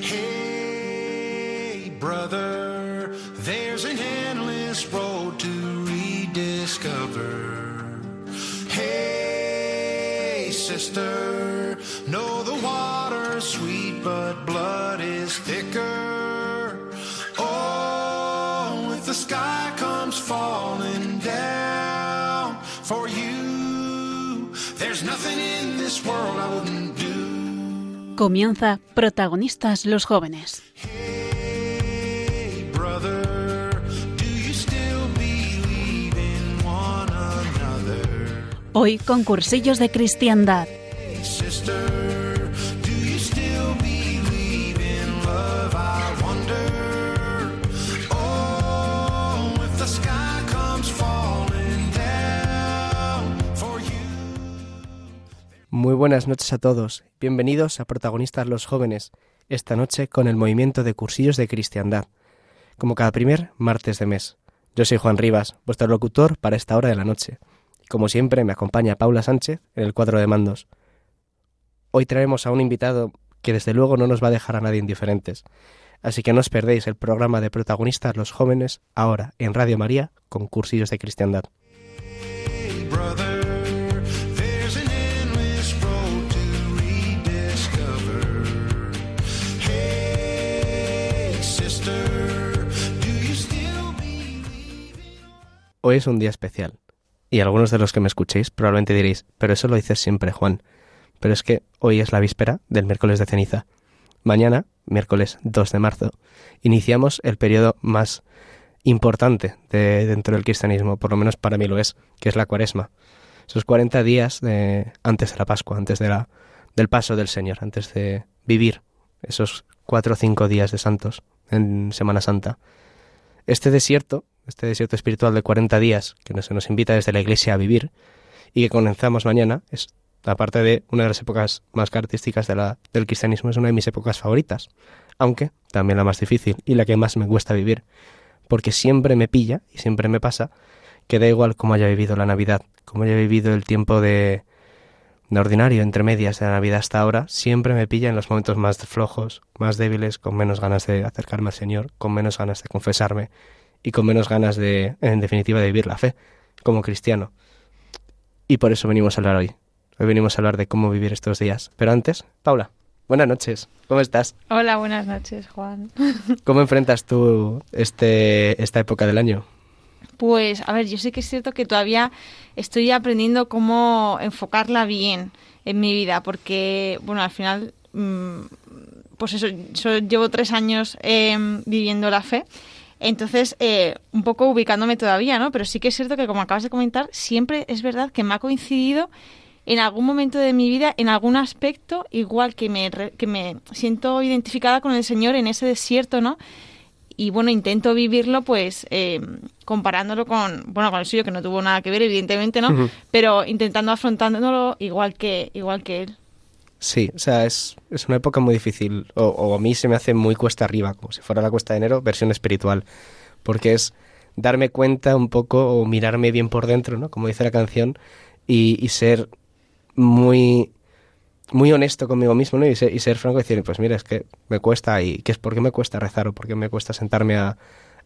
Hey, brother, there's an endless road Comienza Protagonistas los jóvenes. Hoy con cursillos de cristiandad. Oh. Muy buenas noches a todos. Bienvenidos a Protagonistas los Jóvenes, esta noche con el movimiento de cursillos de cristiandad, como cada primer martes de mes. Yo soy Juan Rivas, vuestro locutor para esta hora de la noche. Y como siempre me acompaña Paula Sánchez en el cuadro de mandos. Hoy traemos a un invitado que desde luego no nos va a dejar a nadie indiferentes. Así que no os perdéis el programa de Protagonistas los Jóvenes ahora en Radio María con cursillos de cristiandad. Hoy es un día especial. Y algunos de los que me escuchéis probablemente diréis, pero eso lo dices siempre, Juan. Pero es que hoy es la víspera del miércoles de ceniza. Mañana, miércoles 2 de marzo, iniciamos el periodo más importante de, dentro del cristianismo, por lo menos para mí lo es, que es la cuaresma. Esos 40 días de, antes de la Pascua, antes de la, del paso del Señor, antes de vivir esos cuatro o cinco días de santos en Semana Santa. Este desierto, este desierto espiritual de 40 días que se nos invita desde la Iglesia a vivir y que comenzamos mañana, es aparte de una de las épocas más características de la, del cristianismo, es una de mis épocas favoritas, aunque también la más difícil y la que más me cuesta vivir, porque siempre me pilla y siempre me pasa que da igual cómo haya vivido la Navidad, cómo haya vivido el tiempo de, de ordinario, entre medias de la Navidad hasta ahora, siempre me pilla en los momentos más flojos, más débiles, con menos ganas de acercarme al Señor, con menos ganas de confesarme y con menos ganas de, en definitiva, de vivir la fe como cristiano. Y por eso venimos a hablar hoy. Hoy venimos a hablar de cómo vivir estos días. Pero antes, Paula, buenas noches. ¿Cómo estás? Hola, buenas noches, Juan. ¿Cómo enfrentas tú este, esta época del año? Pues, a ver, yo sé que es cierto que todavía estoy aprendiendo cómo enfocarla bien en mi vida, porque, bueno, al final, mm, pues eso, yo llevo tres años eh, viviendo la fe, entonces, eh, un poco ubicándome todavía, ¿no? Pero sí que es cierto que, como acabas de comentar, siempre es verdad que me ha coincidido en algún momento de mi vida, en algún aspecto, igual que me, que me siento identificada con el Señor en ese desierto, ¿no? y bueno, intento vivirlo pues eh, comparándolo con, bueno, con el suyo que no tuvo nada que ver, evidentemente, ¿no? Pero intentando afrontándolo igual que, igual que él. Sí, o sea, es, es una época muy difícil, o, a mí se me hace muy cuesta arriba, como si fuera la cuesta de enero, versión espiritual, porque es darme cuenta un poco o mirarme bien por dentro, ¿no? Como dice la canción, y, y ser muy muy honesto conmigo mismo, ¿no? Y ser, franco y decir, pues mira, es que me cuesta, y ¿qué es por qué me cuesta rezar o por qué me cuesta sentarme a,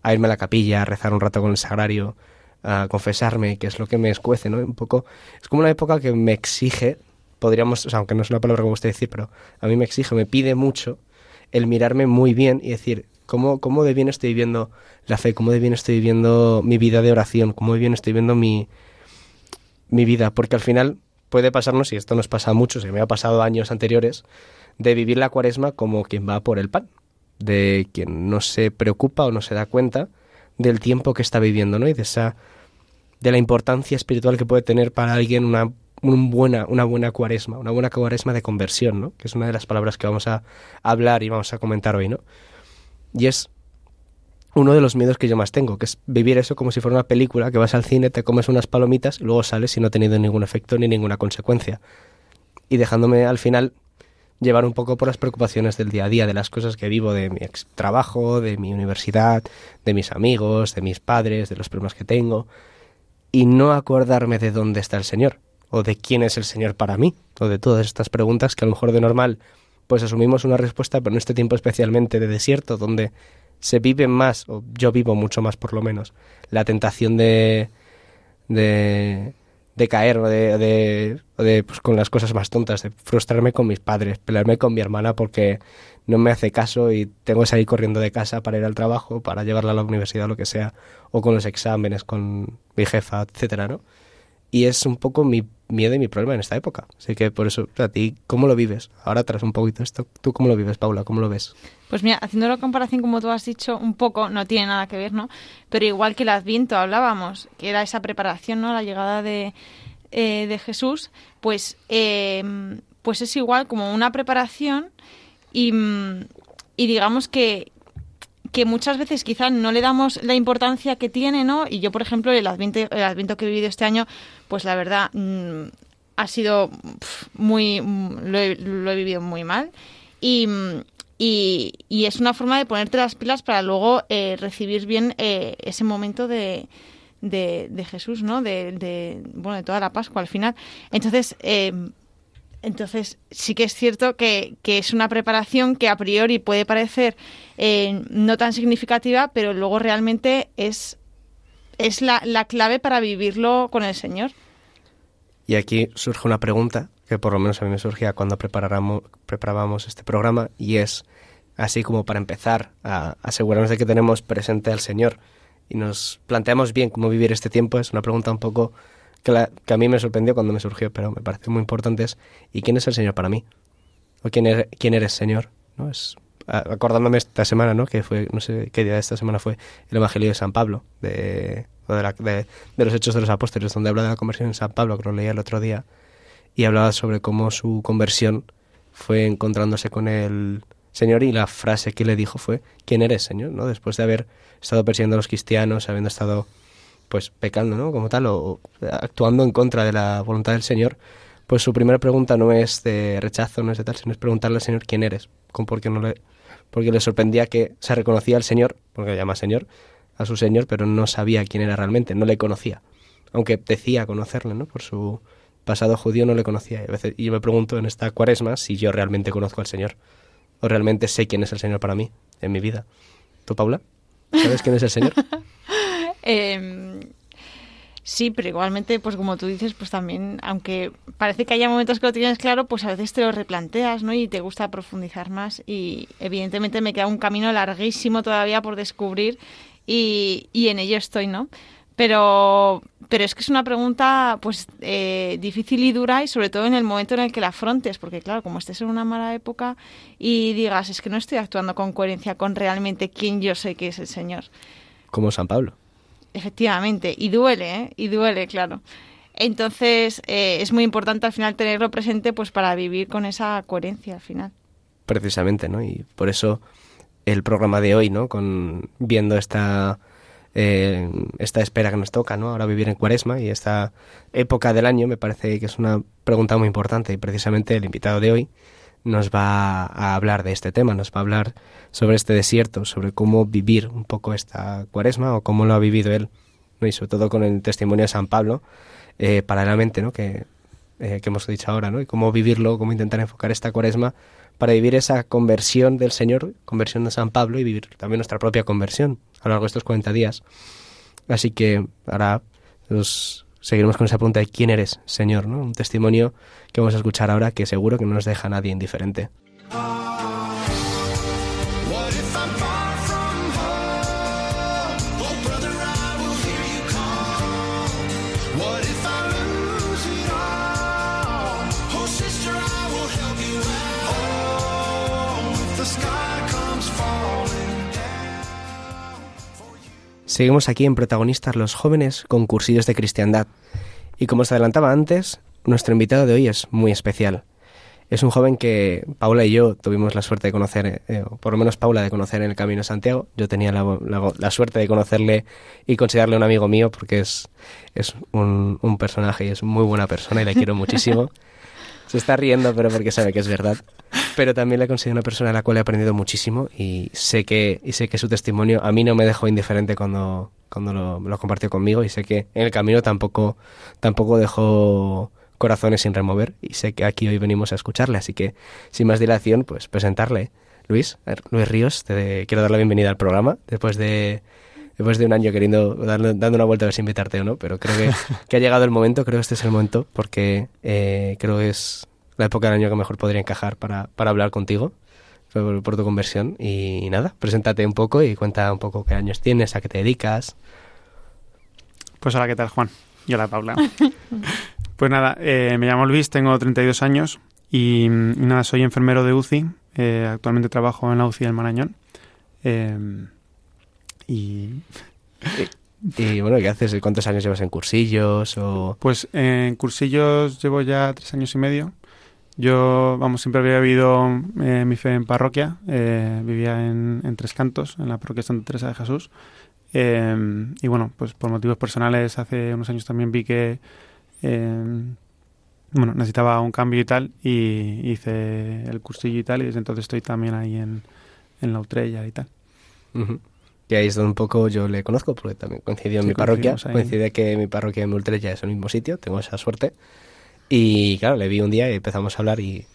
a irme a la capilla, a rezar un rato con el sagrario, a confesarme, que es lo que me escuece, ¿no? Un poco, es como una época que me exige, podríamos, o sea, aunque no es una palabra como usted decir, pero a mí me exige, me pide mucho el mirarme muy bien y decir, ¿cómo, cómo de bien estoy viviendo la fe? ¿Cómo de bien estoy viviendo mi vida de oración? ¿Cómo de bien estoy viviendo mi, mi vida? Porque al final puede pasarnos, y esto nos pasa a muchos, y me ha pasado años anteriores, de vivir la cuaresma como quien va por el pan, de quien no se preocupa o no se da cuenta del tiempo que está viviendo, ¿no? Y de esa de la importancia espiritual que puede tener para alguien una, una buena cuaresma, una buena cuaresma de conversión, ¿no? Que es una de las palabras que vamos a hablar y vamos a comentar hoy, ¿no? Y es uno de los miedos que yo más tengo, que es vivir eso como si fuera una película, que vas al cine, te comes unas palomitas luego sales y no ha tenido ningún efecto ni ninguna consecuencia. Y dejándome al final llevar un poco por las preocupaciones del día a día, de las cosas que vivo, de mi ex trabajo, de mi universidad, de mis amigos, de mis padres, de los problemas que tengo, y no acordarme de dónde está el Señor, o de quién es el Señor para mí, o de todas estas preguntas que a lo mejor de normal pues asumimos una respuesta, pero en este tiempo especialmente de desierto, donde se vive más, o yo vivo mucho más por lo menos, la tentación de, de, de caer o de, de, de, pues, con las cosas más tontas, de frustrarme con mis padres, pelearme con mi hermana porque no me hace caso y tengo que salir corriendo de casa para ir al trabajo, para llevarla a la universidad, lo que sea, o con los exámenes, con mi jefa, etcétera, ¿no? Y es un poco mi miedo y mi problema en esta época. Así que por eso, a ti, ¿cómo lo vives? Ahora tras un poquito esto, ¿tú cómo lo vives, Paula? ¿Cómo lo ves? Pues mira, haciendo la comparación como tú has dicho, un poco, no tiene nada que ver, ¿no? Pero igual que el Adviento hablábamos, que era esa preparación, ¿no? La llegada de, eh, de Jesús, pues, eh, pues es igual como una preparación y, y digamos que, que muchas veces quizás no le damos la importancia que tiene, ¿no? Y yo, por ejemplo, el adviento, el adviento que he vivido este año, pues la verdad mmm, ha sido muy... Lo he, lo he, vivido muy mal. Y, y, y, es una forma de ponerte las pilas para luego eh, recibir bien eh, ese momento de, de, de, Jesús, ¿no? De, de, bueno, de toda la Pascua al final. Entonces, eh, entonces, sí que es cierto que, es una preparación que a priori puede parecer eh, no tan significativa, pero luego realmente es, es la, la, clave para vivirlo con el Señor. Y aquí surge una pregunta que por lo menos a mí me surgía cuando preparábamos este programa y es, así como para empezar a asegurarnos de que tenemos presente al Señor y nos planteamos bien cómo vivir este tiempo, es una pregunta un poco que, a mí me sorprendió cuando me surgió, pero me parece muy importante es ¿y quién es el Señor para mí? ¿O quién, er, quién eres, Señor? ¿No? Es, acordándome esta semana, ¿no? Que fue, no sé qué día de esta semana fue el Evangelio de San Pablo, de, de, la, de, de, los Hechos de los Apóstoles, donde habla de la conversión en San Pablo, que lo leía el otro día, y hablaba sobre cómo su conversión fue encontrándose con el Señor y la frase que le dijo fue ¿quién eres, Señor? ¿no? Después de haber estado persiguiendo a los cristianos, habiendo estado pues pecando, ¿no? Como tal, o actuando en contra de la voluntad del Señor, pues su primera pregunta no es de rechazo, no es de tal, sino es preguntarle al Señor quién eres, porque no le, porque le sorprendía que se reconocía al Señor, porque le llama Señor, a su Señor, pero no sabía quién era realmente, no le conocía, aunque decía conocerle, ¿no? Por su pasado judío no le conocía. Y, y yo me pregunto en esta cuaresma si yo realmente conozco al Señor, o realmente sé quién es el Señor para mí, en mi vida. ¿Tú, Paula? ¿Sabes quién es el Señor? Eh, sí, pero igualmente, pues como tú dices, pues también, aunque parece que haya momentos que lo tienes claro, pues a veces te lo replanteas, ¿no? Y te gusta profundizar más. Y evidentemente me queda un camino larguísimo todavía por descubrir y, y en ello estoy, ¿no? Pero, pero es que es una pregunta pues eh, difícil y dura y sobre todo en el momento en el que la afrontes, porque claro, como estés en una mala época y digas, es que no estoy actuando con coherencia con realmente quién yo sé que es el Señor. Como San Pablo. Efectivamente, y duele, ¿eh? Y duele, claro. Entonces, eh, es muy importante al final tenerlo presente pues para vivir con esa coherencia al final. Precisamente, ¿no? Y por eso el programa de hoy, ¿no? Con viendo esta eh, esta espera que nos toca, ¿no? Ahora vivir en Cuaresma y esta época del año me parece que es una pregunta muy importante y precisamente el invitado de hoy nos va a hablar de este tema, nos va a hablar sobre este desierto, sobre cómo vivir un poco esta cuaresma o cómo lo ha vivido él, ¿no? y sobre todo con el testimonio de San Pablo, eh, paralelamente, ¿no? que, eh, que hemos dicho ahora, ¿no? y cómo vivirlo, cómo intentar enfocar esta cuaresma para vivir esa conversión del Señor, conversión de San Pablo y vivir también nuestra propia conversión a lo largo de estos 40 días. Así que ahora nos seguiremos con esa pregunta de quién eres, Señor, ¿no? Un testimonio que vamos a escuchar ahora que seguro que no nos deja a nadie indiferente. Seguimos aquí en Protagonistas los jóvenes con cursillos de cristiandad. Y como os adelantaba antes, nuestro invitado de hoy es muy especial. Es un joven que Paula y yo tuvimos la suerte de conocer, eh, o por lo menos Paula de conocer en el Camino de Santiago. Yo tenía la, la, la suerte de conocerle y considerarle un amigo mío porque es, es un, un personaje y es muy buena persona y le quiero muchísimo. Se está riendo, pero porque sabe que es verdad. Pero también le considero una persona a la cual he aprendido muchísimo y sé que, y sé que su testimonio a mí no me dejó indiferente cuando, cuando lo, lo compartió conmigo y sé que en el camino tampoco, tampoco dejó corazones sin remover y sé que aquí hoy venimos a escucharle, así que sin más dilación, pues presentarle. Luis, Luis Ríos, te quiero dar la bienvenida al programa después de después de un año queriendo darle, dando una vuelta a ver si invitarte o no, pero creo que, que ha llegado el momento, creo que este es el momento, porque eh, creo que es la época del año que mejor podría encajar para, para hablar contigo por, por, tu conversión. Y nada, preséntate un poco y cuenta un poco qué años tienes, a qué te dedicas. Pues hola, ¿qué tal, Juan? Y hola, Paula. pues nada, eh, me llamo Luis, tengo 32 años y, y nada, soy enfermero de UCI. Eh, actualmente trabajo en la UCI del Marañón. Eh, y... Y bueno, ¿qué haces? ¿Cuántos años llevas en cursillos? O... Pues en cursillos llevo ya tres años y medio. Yo, vamos, siempre había vivido eh, mi fe en parroquia. Eh, vivía en, en, Tres Cantos, en la parroquia Santa Teresa de Jesús. Eh, y bueno, pues por motivos personales, hace unos años también vi que bueno, necesitaba un cambio y tal. Y hice el cursillo y tal. Y desde entonces estoy también ahí en, en la Utrella y tal. Uh -huh que ahí es donde un poco yo le conozco, porque también coincidió en sí, mi parroquia. Coincide que mi parroquia y mi Ultrella es el mismo sitio, tengo esa suerte. Y claro, le vi un día y empezamos a hablar y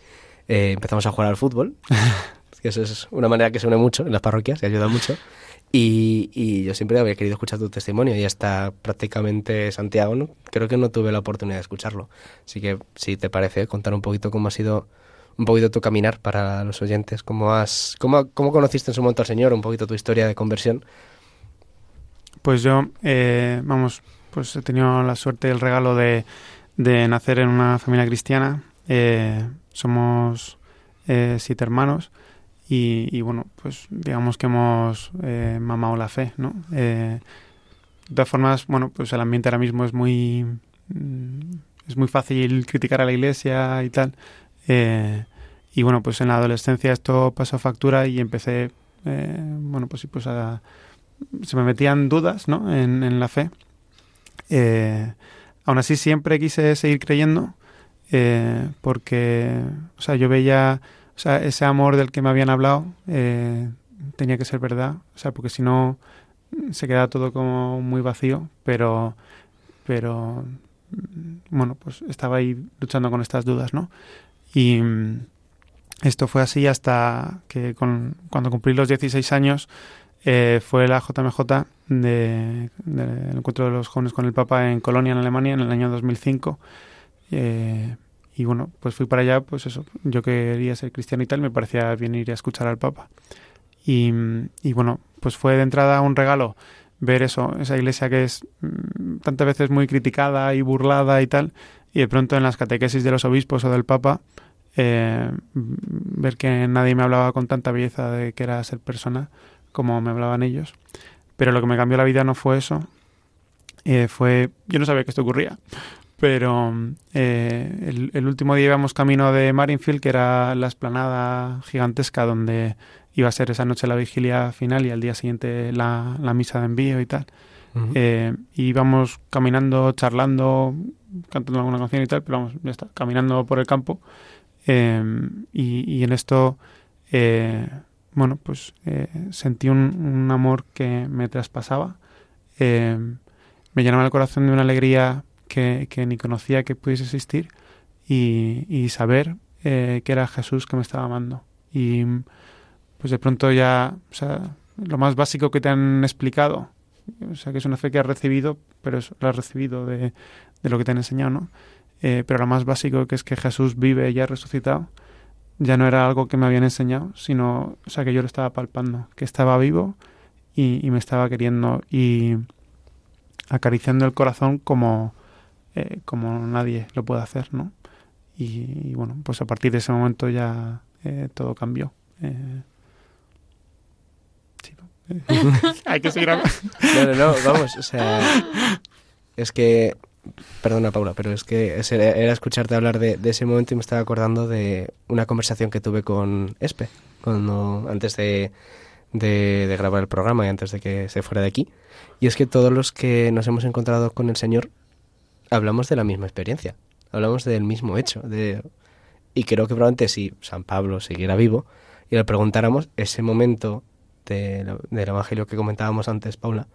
eh, empezamos a jugar al fútbol. que eso es una manera que se une mucho en las parroquias y ayuda mucho. Y, y, yo siempre había querido escuchar tu testimonio y hasta prácticamente Santiago ¿no? creo que no tuve la oportunidad de escucharlo. Así que si te parece, contar un poquito cómo ha sido un poquito tu caminar para los oyentes, cómo, has, cómo, cómo conociste en su momento al Señor, un poquito tu historia de conversión. Pues yo, eh, vamos, pues he tenido la suerte y el regalo de, de nacer en una familia cristiana. Eh, somos eh, siete hermanos y, bueno, pues digamos que hemos eh, mamado la fe, ¿no? de todas formas, bueno, pues el ambiente ahora mismo es muy... Es muy fácil criticar a la iglesia y tal, eh, y bueno, pues en la adolescencia esto pasó factura y empecé, eh, bueno, pues, pues a, se me metían dudas, ¿no? En, en la fe. Eh, aún así siempre quise seguir creyendo eh, porque, o sea, yo veía, ese amor del que me habían hablado eh, tenía que ser verdad, o sea, porque si no se queda todo como muy vacío, pero, pero, bueno, pues estaba ahí luchando con estas dudas, ¿no? Y esto fue así hasta que con, cuando cumplí los 16 años eh, fue la JMJ del de, encuentro de los jóvenes con el Papa en Colonia, en Alemania, en el año 2005. Eh, y bueno, pues fui para allá, pues eso, yo quería ser cristiano y tal, me parecía bien ir a escuchar al Papa. Y, y bueno, pues fue de entrada un regalo ver eso, esa iglesia que es mm, tantas veces muy criticada y burlada y tal, y de pronto en las catequesis de los obispos o del Papa, eh, ver que nadie me hablaba con tanta belleza de que era ser persona como me hablaban ellos. Pero lo que me cambió la vida no fue eso, eh, fue, yo no sabía que esto ocurría, pero eh, el, el, último día íbamos camino de Marinfield, que era la esplanada gigantesca donde iba a ser esa noche la vigilia final y al día siguiente la, la misa de envío y tal. Uh -huh. eh, y íbamos caminando, charlando, cantando alguna canción y tal, pero vamos, ya está, caminando por el campo. Eh, y, y, en esto, eh, bueno, pues eh, sentí un, amor que me traspasaba. Eh, me llenaba el corazón de una alegría que, que ni conocía que pudiese existir y, y saber eh, que era Jesús que me estaba amando. Y pues de pronto ya, o sea, lo más básico que te han explicado, o sea, que es una fe que has recibido, pero lo has recibido de, de lo que te han enseñado, ¿no? Pero lo más básico que es que Jesús vive y ha resucitado, ya no era algo que me habían enseñado, sino, o sea, que yo lo estaba palpando, que estaba vivo y, y me estaba queriendo y acariciando el corazón como, eh, como nadie lo puede hacer, ¿no? Y, bueno, pues a partir de ese momento ya eh, todo cambió. Eh. Hay que seguir hablando. No, vamos, o sea, es que perdona Paula, pero es que era escucharte hablar de, ese momento y me estaba acordando de una conversación que tuve con Espe, cuando, antes de, grabar el programa y antes de que se fuera de aquí. Y es que todos los que nos hemos encontrado con el Señor hablamos de la misma experiencia, hablamos del mismo hecho. Y creo que probablemente si San Pablo siguiera vivo y le preguntáramos ese momento de, del Evangelio que comentábamos antes, Paula,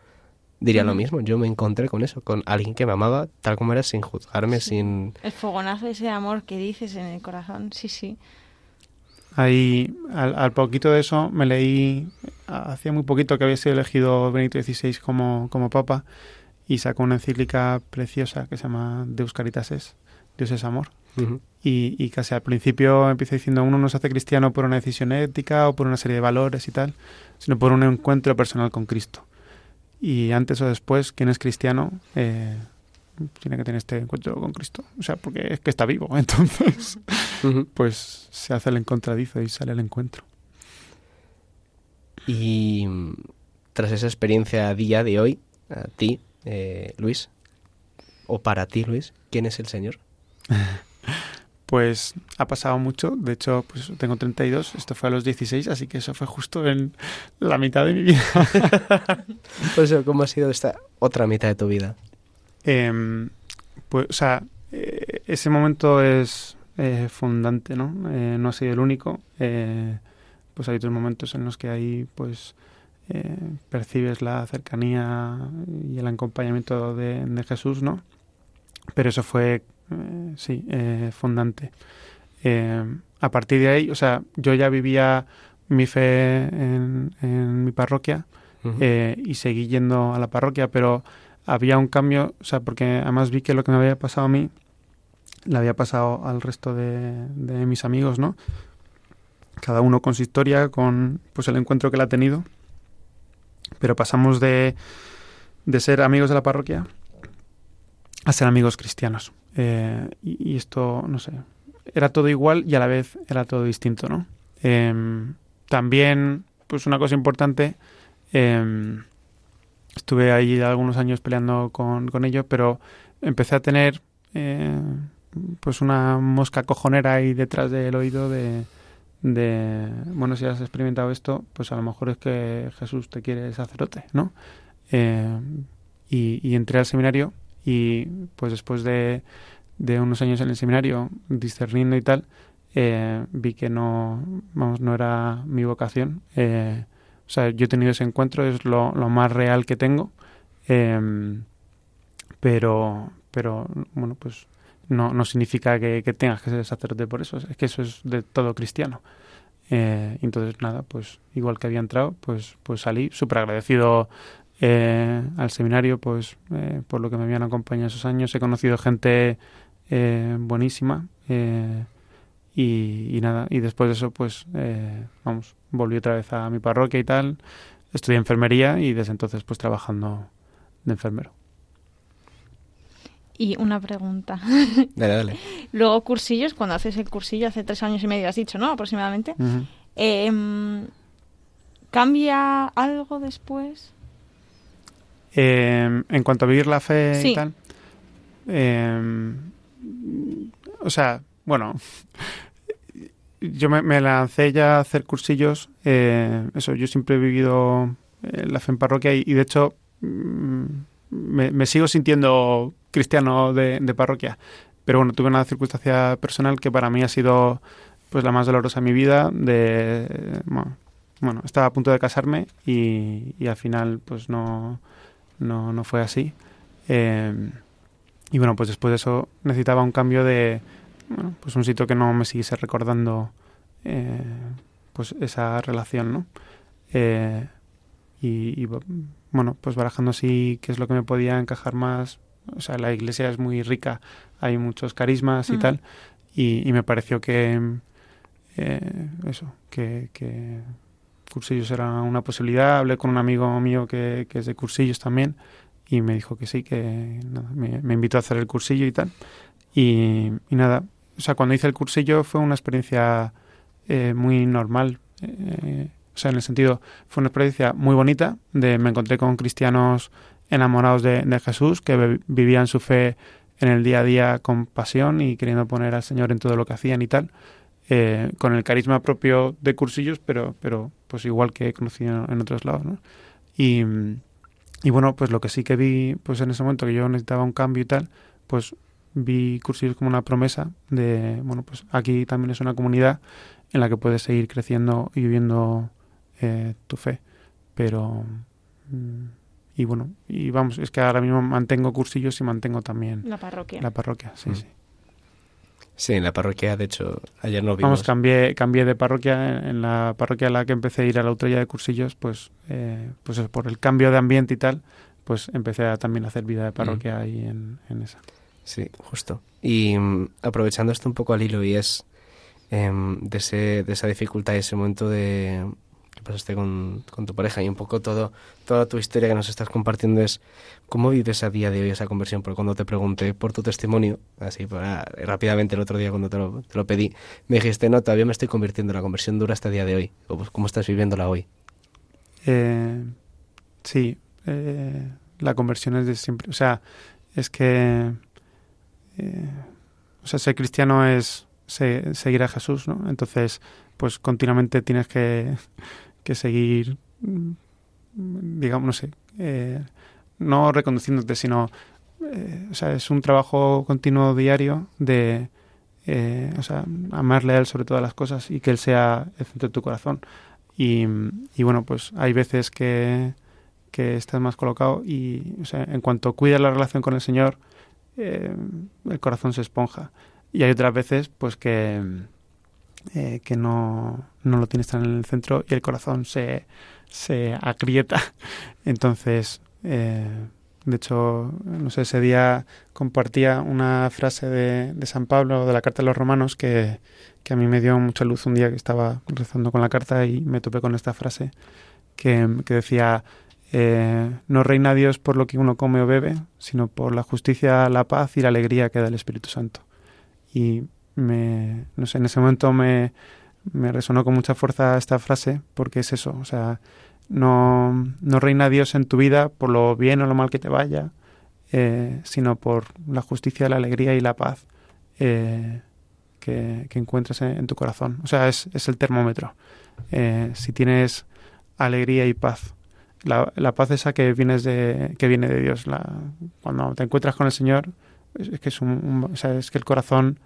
diría lo mismo. Yo me encontré con eso, con alguien que me amaba tal como era, sin juzgarme, sin... El fogonazo ese amor que dices en el corazón, sí, sí. Ahí, al, poquito de eso, me leí, hacía muy poquito que había sido elegido Benito XVI como, como papa, y sacó una encíclica preciosa que se llama Deus Caritases, Dios es amor. y, y, casi al principio empieza diciendo uno no se hace cristiano por una decisión ética o por una serie de valores y tal, sino por un encuentro personal con Cristo. Y antes o después, quien es cristiano eh, tiene que tener este encuentro con Cristo. O sea, porque es que está vivo. Entonces, pues se hace el encontradizo y sale el encuentro. Y tras esa experiencia día de hoy, a ti, eh, Luis, o para ti, Luis, ¿quién es el Señor? pues ha pasado mucho. De hecho, pues tengo 32, esto fue a los 16, así que eso fue justo en la mitad de mi vida. pues, ¿cómo ha sido esta otra mitad de tu vida? Em, pues, o sea, eh, ese momento es eh, fundante, ¿no? Eh, no ha sido el único. pues hay otros momentos en los que ahí, pues, percibes la cercanía y el acompañamiento de, de Jesús, ¿no? Pero eso fue eh, sí, eh, fundante. Eh, a partir de ahí, o sea, yo ya vivía mi fe en, mi parroquia y seguí yendo a la parroquia, pero había un cambio, o sea, porque además vi que lo que me había pasado a mí le había pasado al resto de, de mis amigos, ¿no? Cada uno con su historia, con pues el encuentro que él ha tenido. Pero pasamos de, de ser amigos de la parroquia a ser amigos cristianos. Eh, y, esto, no sé, era todo igual y a la vez era todo distinto, ¿no? Em, también, pues una cosa importante, em, estuve ahí algunos años peleando con, con ello, pero empecé a tener eh, pues una mosca cojonera ahí detrás del oído de, de, bueno, si has experimentado esto, pues a lo mejor es que Jesús te quiere sacerdote, ¿no? Eh, y, y entré al seminario y pues después de, de unos años en el seminario discerniendo y tal eh, vi que no vamos no era mi vocación. Eh, o sea yo he tenido ese encuentro es lo, lo más real que tengo. Em, pero pero bueno pues no, no significa que, que, tengas que ser sacerdote por eso. Es que eso es de todo cristiano. Eh, entonces nada pues igual que había entrado pues pues salí súper agradecido eh, al seminario, pues eh, por lo que me habían acompañado esos años. He conocido gente eh, buenísima y, nada, y después de eso, pues vamos, volví otra vez a mi parroquia y tal. Estudié enfermería y desde entonces, pues trabajando de enfermero. Y una pregunta. Dale, dale. Luego, cursillos, cuando haces el cursillo, hace tres años y medio has dicho, ¿no? Aproximadamente. Em, ¿Cambia algo después? Eh, en cuanto a vivir la fe y tal. Eh, o sea, bueno, yo me, lancé ya a hacer cursillos. Eh, eso, yo siempre he vivido la fe en parroquia y, de hecho mm, me, sigo sintiendo cristiano de, parroquia. Pero bueno, tuve una circunstancia personal que para mí ha sido pues la más dolorosa de mi vida. De bueno, estaba a punto de casarme y, y al final pues no no, no fue así. Em, y bueno, pues después de eso necesitaba un cambio de, bueno, pues un sitio que no me siguiese recordando eh, pues esa relación, ¿no? Eh, y, bueno, pues barajando así qué es lo que me podía encajar más. O sea, la iglesia es muy rica, hay muchos carismas y tal, y, me pareció que eh, eso, que, que cursillos era una posibilidad. Hablé con un amigo mío que, es de cursillos también y me dijo que sí, que me, invitó a hacer el cursillo y tal. Y, nada, o sea, cuando hice el cursillo fue una experiencia eh, muy normal. Eh, o sea, en el sentido, fue una experiencia muy bonita. De, me encontré con cristianos enamorados de, Jesús que vivían su fe en el día a día con pasión y queriendo poner al Señor en todo lo que hacían y tal. Eh, con el carisma propio de cursillos, pero, pero pues igual que he conocido en otros lados, ¿no? Y, y bueno, pues lo que sí que vi, pues en ese momento que yo necesitaba un cambio y tal, pues vi cursillos como una promesa de, bueno, pues aquí también es una comunidad en la que puedes seguir creciendo y viviendo eh, tu fe, pero mm, y bueno, y vamos, es que ahora mismo mantengo cursillos y mantengo también La parroquia. la parroquia, sí, Mm. sí. Sí, en la parroquia, de hecho, ayer no vimos. Vamos, cambié, cambié de parroquia. En la parroquia a la que empecé a ir a la autoridad de cursillos, pues, eh, pues es por el cambio de ambiente y tal, pues empecé a también a hacer vida de parroquia ahí en, en esa. Sí, justo. Y mm, aprovechando esto un poco al hilo y es em, de, ese, de esa dificultad y ese momento de pasaste con, con tu pareja y un poco todo toda tu historia que nos estás compartiendo es cómo vives a día de hoy esa conversión. Porque cuando te pregunté por tu testimonio, así para, rápidamente el otro día cuando te lo, pedí, me dijiste, no, todavía me estoy convirtiendo, la conversión dura hasta el día de hoy. O, pues, ¿Cómo estás viviéndola hoy? Eh, sí, eh, la conversión es de siempre. O sea, es que. eh, o sea, ser cristiano es se- seguir a Jesús, ¿no? Entonces, pues continuamente tienes que, que seguir, mm, digamos, no sé, eh, no reconduciéndote, sino. eh, o sea, es un trabajo continuo diario de. eh, o sea, amarle a Él sobre todas las cosas y que Él sea el centro de tu corazón. Y, y bueno, pues hay veces que, que estás más colocado y o sea, en cuanto cuidas la relación con el Señor, el corazón se esponja. Y hay otras veces pues que, eh, que no, no lo tienes tan en el centro y el corazón se, se agrieta. Entonces, eh, de hecho, no sé, ese día compartía una frase de, de San Pablo, de la carta de los romanos, que, que a mí me dio mucha luz un día que estaba rezando con la carta y me topé con esta frase que, que decía, eh, no reina Dios por lo que uno come o bebe, sino por la justicia, la paz y la alegría que da el Espíritu Santo. Y me, no sé, en ese momento me, me resonó con mucha fuerza esta frase porque es eso, o sea, no, no reina Dios en tu vida por lo bien o lo mal que te vaya, eh, sino por la justicia, la alegría y la paz eh, que, que encuentras en, tu corazón. O sea, es, es el termómetro. Eh, si tienes alegría y paz, la, la paz esa que, vienes de, que viene de Dios, la, cuando te encuentras con el Señor, es, es que es, un, un- o sea, es que el corazón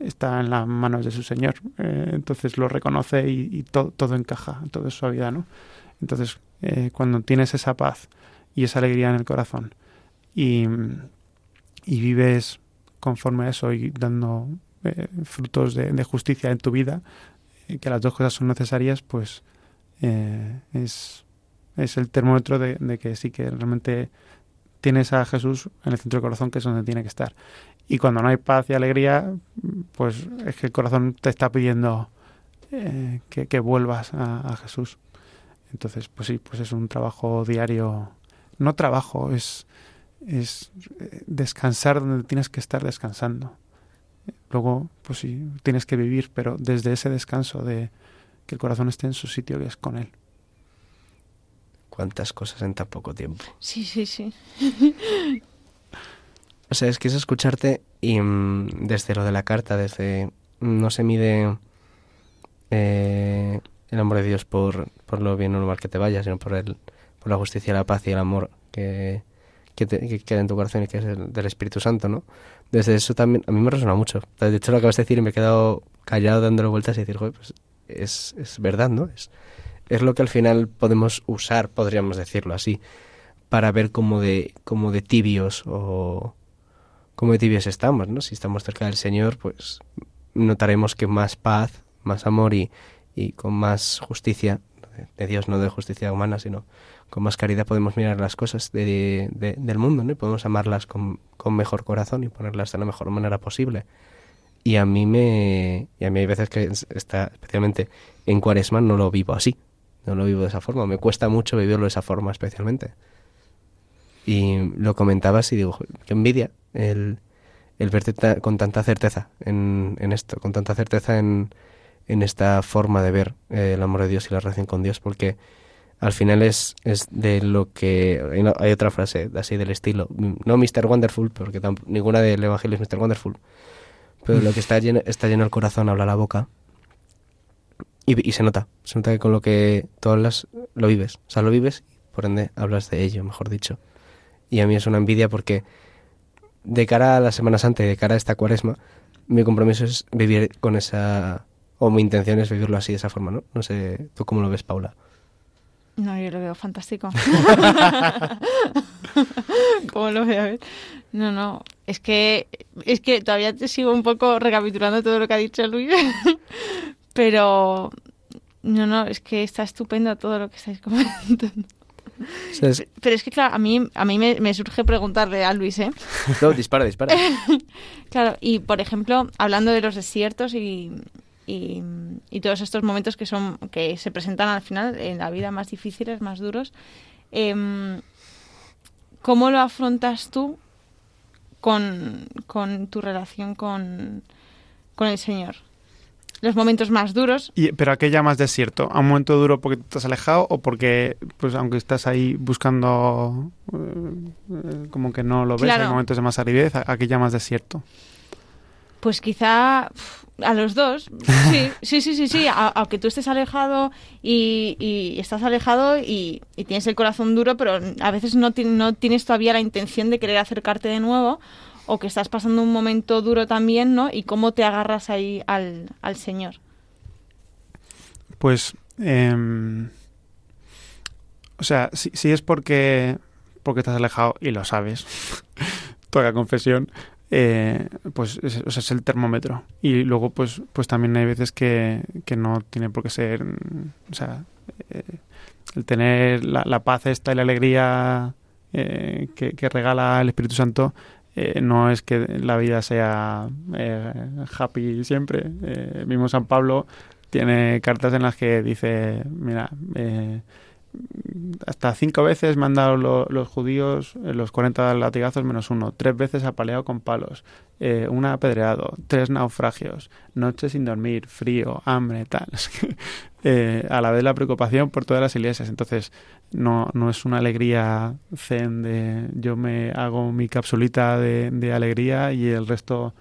está en las manos de su Señor. Eh, entonces lo reconoce y, y to- todo encaja, todo es suavidad, ¿no? Entonces, eh, cuando tienes esa paz y esa alegría en el corazón y, y vives conforme a eso y dando eh, frutos de, de justicia en tu vida, eh, que las dos cosas son necesarias, pues eh, es, es el termómetro de, de que sí que realmente tienes a Jesús en el centro del corazón, que es donde tiene que estar. Y cuando no hay paz y alegría, pues es que el corazón te está pidiendo eh, que, que vuelvas a, a Jesús. Entonces, pues sí, pues es un trabajo diario. No trabajo, es, es eh, descansar donde tienes que estar descansando. Luego, pues sí, tienes que vivir, pero desde ese descanso de que el corazón esté en su sitio, que es con Él. Cuántas cosas en tan poco tiempo. Sí, sí, sí. O sea, es que es escucharte y mm, desde lo de la carta, desde no se mide eh, el amor de Dios por, por lo bien o lo mal que te vaya, sino por, el, por la justicia, la paz y el amor que, que, queda en tu corazón y que es el del Espíritu Santo, ¿no? Desde eso también, a mí me resuena mucho. De hecho, lo acabas de decir y me he quedado callado dándole vueltas y decir, joder, pues es, es verdad, ¿no? Es, es lo que al final podemos usar, podríamos decirlo así, para ver cómo de, cómo de tibios o cómo de tibios estamos, ¿no? Si estamos cerca del Señor, pues notaremos que más paz, más amor y, y con más justicia de- Dios, no de justicia humana, sino con más caridad podemos mirar las cosas de, de- del mundo, ¿no? Y podemos amarlas con, con mejor corazón y ponerlas de la mejor manera posible. Y a mí me y a mí hay veces que es- está especialmente en Cuaresma no lo vivo así, no lo vivo de esa forma, me cuesta mucho vivirlo de esa forma especialmente. Y lo comentabas y digo, "Joder, qué envidia el, el verte ta- con tanta certeza en, en esto, con tanta certeza en, en esta forma de ver eh, el amor de Dios y la relación con Dios, porque al final es, es de lo que... Hay, otra frase así del estilo, no Mr. Wonderful, porque tamp- ninguna del Evangelio es Mr. Wonderful, pero lo que está lleno, está lleno el corazón, habla la boca, y, y se nota, se nota que con lo que tú hablas lo vives, o sea, lo vives, por ende hablas de ello, mejor dicho. Y a mí es una envidia porque de cara a la Semana Santa y de cara a esta cuaresma, mi compromiso es vivir con esa, o mi intención es vivirlo así, de esa forma, ¿no? No sé, ¿tú cómo lo ves, Paula? No, yo lo veo fantástico. ¿Cómo lo veo? No, no. Es que, es que todavía te sigo un poco recapitulando todo lo que ha dicho Luis. Pero, no, no, es que está estupendo todo lo que estáis comentando. Pero es que, claro, a mí, a mí me, surge preguntarle a Luis, ¿eh? No, dispara, dispara. claro, y por ejemplo, hablando de los desiertos y, y, todos estos momentos que son que se presentan al final en la vida más difíciles, más duros. Em, ¿Cómo lo afrontas tú con, tu relación con, el Señor? Los momentos más duros. Y, ¿Pero a qué llamas desierto? ¿A un momento duro porque te has alejado o porque, pues aunque estás ahí buscando, eh, como que no lo ves, en momentos de más aridez, ¿a, qué llamas desierto? Pues quizá a los dos, sí, sí, sí, sí, sí. aunque tú estés alejado y, estás alejado y, tienes el corazón duro, pero a veces no, no tienes todavía la intención de querer acercarte de nuevo o que estás pasando un momento duro también, ¿no? Y cómo te agarras ahí al, Señor. Pues, em, o sea, si, es porque, porque estás alejado y lo sabes, toda confesión, eh, pues es, es, el termómetro. Y luego, pues, pues también hay veces que, que no tiene por qué ser, o sea, eh, el tener la, paz esta y la alegría eh, que, regala el Espíritu Santo no es que la vida sea happy siempre. mismo San Pablo tiene cartas en las que dice, mira, hasta cinco veces me han dado los judíos eh, los 40 latigazos menos uno, tres veces apaleado con palos, eh, una apedreado, tres naufragios, noches sin dormir, frío, hambre, tal. eh, a la vez la preocupación por todas las iglesias. Entonces, no, no es una alegría zen de yo me hago mi capsulita de, alegría y el resto.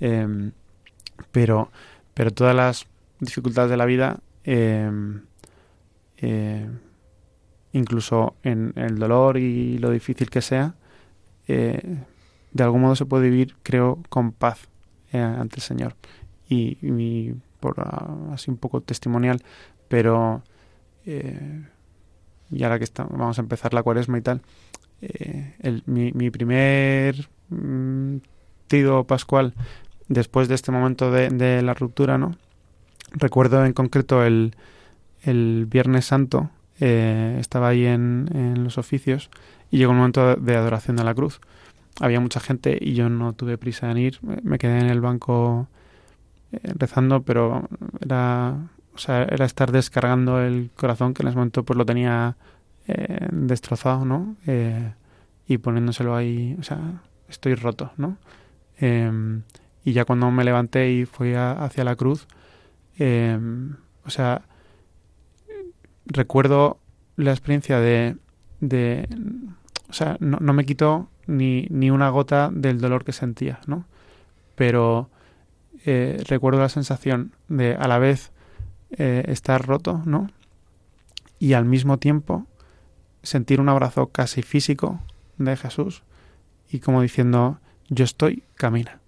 Eh, pero, pero todas las dificultades de la vida. Eh, eh, incluso en el dolor y lo difícil que sea, eh, de algún modo se puede vivir, creo, con paz eh, ante el Señor. Y, por ah, así un poco testimonial, pero eh, y ahora que está, vamos a empezar la cuaresma y tal, mi, primer mm, tido pascual después de este momento de, de, la ruptura, ¿no? Recuerdo en concreto el, el Viernes Santo, eh, estaba ahí en, los oficios y llegó un momento de adoración a la cruz. Había mucha gente y yo no tuve prisa en ir, me quedé en el banco eh, rezando, pero era, o sea, era estar descargando el corazón que en ese momento pues lo tenía eh, destrozado, ¿no? y poniéndoselo ahí, o sea, estoy roto, ¿no? Y ya cuando me levanté y fui hacia la cruz, o sea, recuerdo la experiencia de, o sea, no, no, me quitó ni, ni una gota del dolor que sentía, ¿no? Pero eh, recuerdo la sensación de a la vez eh, estar roto, ¿no? Y al mismo tiempo sentir un abrazo casi físico de Jesús y como diciendo, yo estoy, camina.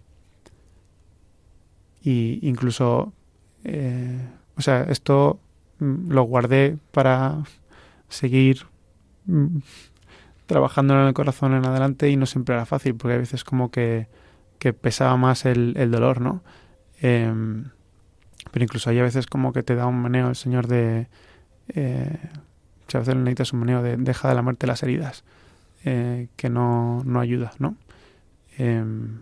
Y incluso, eh, o sea, esto Mm, lo guardé para seguir mm, trabajando en el corazón en adelante y no siempre era fácil porque a veces como que, pesaba más el, dolor, ¿no? Em, pero incluso hay a veces como que te da un meneo el Señor de... Eh, a veces necesitas un meneo de deja de la muerte las heridas, eh, que no, no ayuda, ¿no? Em,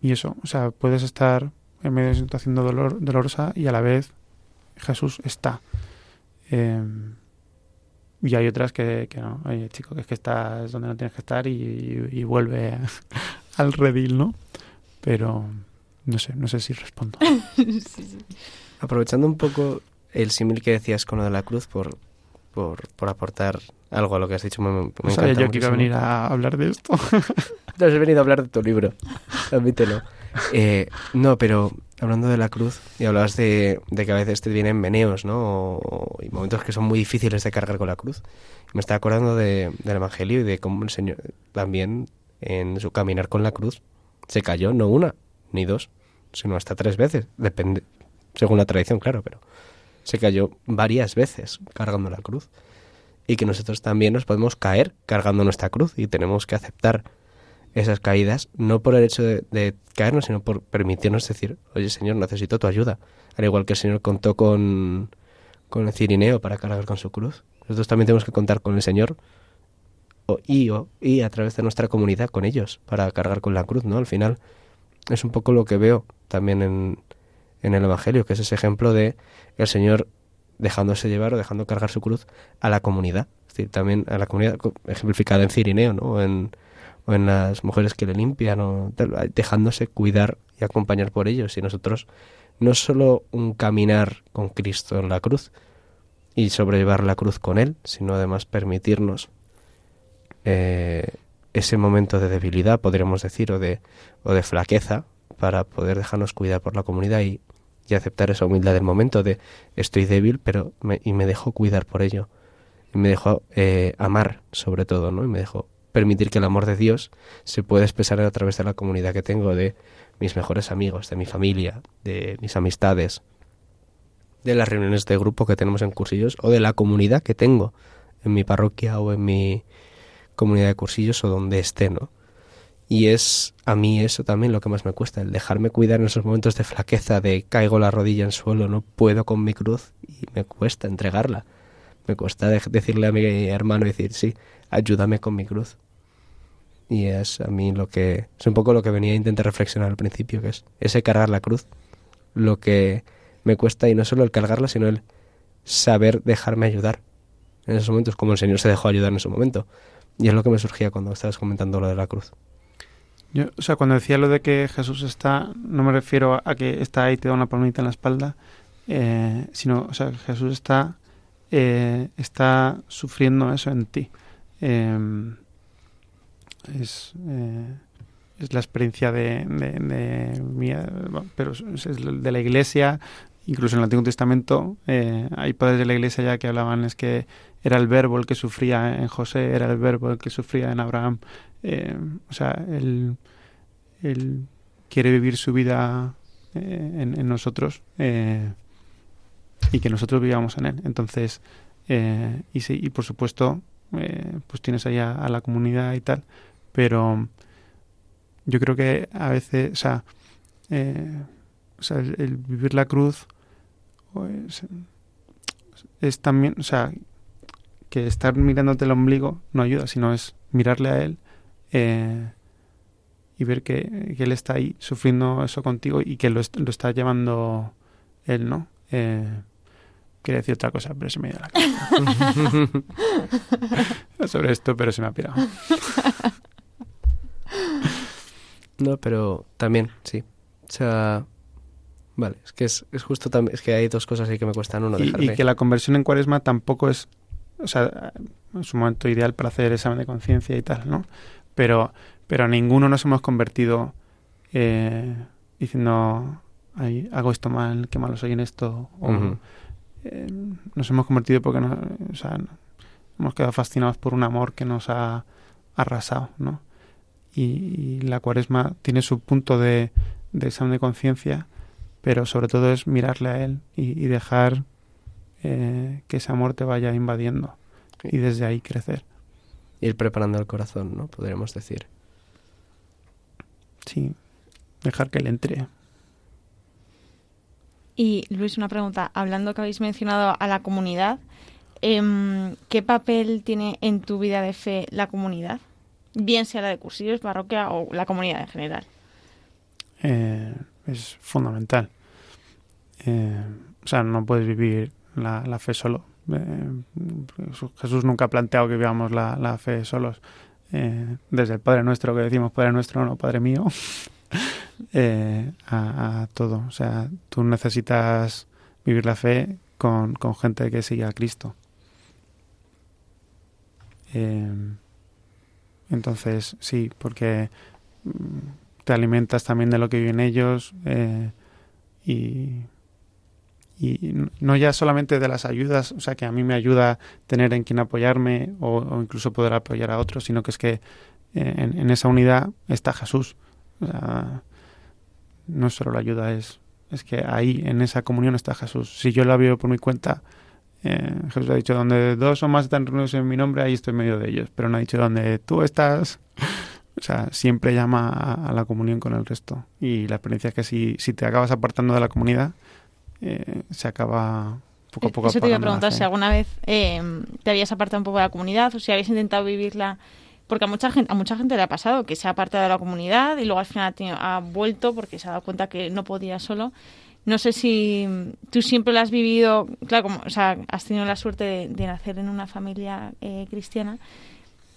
y eso, o sea, puedes estar en medio de una situación dolor, dolorosa y a la vez Jesús está. Em, y hay otras que, no. Oye, chico, que es que estás donde no tienes que estar y, vuelve al redil, ¿no? Pero no sé, no sé si respondo. Aprovechando un poco el símil que decías con lo de la cruz por, por, por aportar algo a lo que has dicho. Me, me no sabía yo que iba a venir a hablar de esto. no, has venido a hablar de tu libro, admítelo. Eh, no, pero hablando de la cruz, y hablabas de, que a veces te vienen meneos, ¿no? y momentos que son muy difíciles de cargar con la cruz. Me estaba acordando de, del Evangelio y de cómo el Señor también en su caminar con la cruz se cayó no una ni dos, sino hasta tres veces. Depende, según la tradición, claro, pero se cayó varias veces cargando la cruz. y que nosotros también nos podemos caer cargando nuestra cruz y tenemos que aceptar esas caídas, no por el hecho de, caernos, sino por permitirnos decir, oye Señor, necesito tu ayuda. Al igual que el Señor contó con, con el cirineo para cargar con su cruz. Nosotros también tenemos que contar con el Señor o, y, y a través de nuestra comunidad con ellos para cargar con la cruz, ¿no? Al final es un poco lo que veo también en, en el Evangelio, que es ese ejemplo de el Señor dejándose llevar o dejando cargar su cruz a la comunidad. Es también a la comunidad ejemplificada en Cirineo, ¿no? En, o en las mujeres que le limpian, o dejándose cuidar y acompañar por ellos. Y nosotros no solo un caminar con Cristo en la cruz y sobrellevar la cruz con Él, sino además permitirnos eh, ese momento de debilidad, podríamos decir, o de, o de flaqueza, para poder dejarnos cuidar por la comunidad y, y aceptar esa humildad del momento de estoy débil, pero me, y me dejo cuidar por ello. Y me dejo eh, amar, sobre todo, ¿no? Y me dejo permitir que el amor de Dios se pueda expresar a través de la comunidad que tengo, de mis mejores amigos, de mi familia, de mis amistades, de las reuniones de grupo que tenemos en cursillos o de la comunidad que tengo en mi parroquia o en mi comunidad de cursillos o donde esté, ¿no? Y es a mí eso también lo que más me cuesta, el dejarme cuidar en esos momentos de flaqueza, de caigo la rodilla en suelo, no puedo con mi cruz y me cuesta entregarla. Me cuesta decirle a mi hermano, decir, sí, ayúdame con mi cruz. Y es a mí lo que es un poco lo que venía a intentar reflexionar al principio, que es ese cargar la cruz, lo que me cuesta y no solo el cargarla, sino el saber dejarme ayudar en esos momentos, como el Señor se dejó ayudar en ese momento. Y es lo que me surgía cuando estabas comentando lo de la cruz. Yo, o sea, cuando decía lo de que Jesús está, no me refiero a que está ahí y te da una palmita en la espalda, eh, sino, o sea, Jesús está, eh, está sufriendo eso en ti. Eh, es, eh, es la experiencia de, de, pero de la iglesia, incluso en el Antiguo Testamento eh, hay padres de la iglesia ya que hablaban es que era el verbo el que sufría en José, era el verbo el que sufría en Abraham. Eh, o sea, él, él, quiere vivir su vida en, en, nosotros y que nosotros vivamos en él. Entonces, y, sí, y por supuesto, pues tienes allá a la comunidad y tal, pero yo creo que a veces, o sea, eh, o el, vivir la cruz pues, es también, o sea, que estar mirándote el ombligo no ayuda, sino es mirarle a él eh, y ver que, que, él está ahí sufriendo eso contigo y que lo, lo está llevando él, ¿no? Eh, quería decir otra cosa, pero se me ha ido la cabeza. Sobre esto, pero se me ha pirado. No, pero también, sí. O sea, vale, es que es, es justo también, es que hay dos cosas ahí que me cuestan uno y, y que la conversión en cuaresma tampoco es, o sea, es un momento ideal para hacer examen de conciencia y tal, ¿no? Pero, pero ninguno nos hemos convertido eh, diciendo, Ay, hago esto mal, qué malo soy en esto, o eh, nos hemos convertido porque no, o sea, hemos quedado fascinados por un amor que nos ha arrasado, ¿no? y, la cuaresma tiene su punto de, examen de conciencia, pero sobre todo es mirarle a Él y, dejar eh, que ese amor te vaya invadiendo y desde ahí crecer. Ir preparando el corazón, ¿no? Podríamos decir. Sí, dejar que Él entre. Y Luis, una pregunta. Hablando que habéis mencionado a la comunidad, em, ¿qué papel tiene en tu vida de fe la comunidad? bien sea la de cursillos, parroquia o la comunidad en general? Eh, es fundamental. Eh, o sea, no puedes vivir la, fe solo. Eh, Jesús nunca ha planteado que vivamos la, fe solos. desde el Padre Nuestro, que decimos Padre Nuestro, no Padre mío, a, todo. O sea, tú necesitas vivir la fe con, con gente que sigue a Cristo. Entonces, sí, porque mm, te alimentas también de lo que viven ellos eh, y, y no ya solamente de las ayudas, o sea, que a mí me ayuda tener en quien apoyarme o, incluso poder apoyar a otros, sino que es que eh, en, esa unidad está Jesús. O sea, no solo la ayuda, es, es que ahí en esa comunión está Jesús. Si yo la veo por mi cuenta, Eh, Jesús ha dicho, donde dos o más están reunidos en mi nombre, ahí estoy en medio de ellos. Pero no ha dicho, donde tú estás... O sea, siempre llama a, a la comunión con el resto. Y la experiencia es que si, si te acabas apartando de la comunidad, eh, se acaba poco a poco Eso te iba a preguntar si alguna vez eh, te habías apartado un poco de la comunidad o si habías intentado vivirla. Porque a mucha gente, a mucha gente le ha pasado que se ha apartado de la comunidad y luego al final ha, tenido- ha vuelto porque se ha dado cuenta que no podía solo. No sé si tú siempre lo has vivido, claro, como, o sea, has tenido la suerte de, de nacer en una familia eh, cristiana.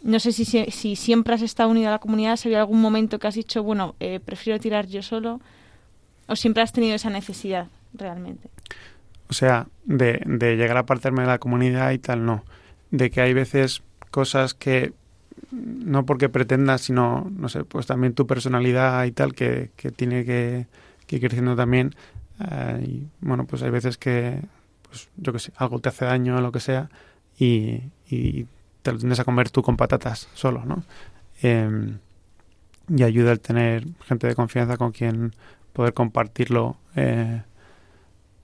No sé si, si, si siempre has estado unido a la comunidad, si había algún momento que has dicho, bueno, eh, prefiero tirar yo solo, o siempre has tenido esa necesidad realmente. O sea, de, de llegar a apartarme de la comunidad y tal, no. De que hay veces cosas que no porque pretendas, sino, no sé, pues también tu personalidad y tal, que, que tiene que, que ir creciendo también. Eh, y bueno, pues hay veces que, pues yo que sé, algo te hace daño o lo que sea y, te lo tienes a comer tú con patatas solo, ¿no? Eh, y ayuda el tener gente de confianza con quien poder compartirlo. Eh,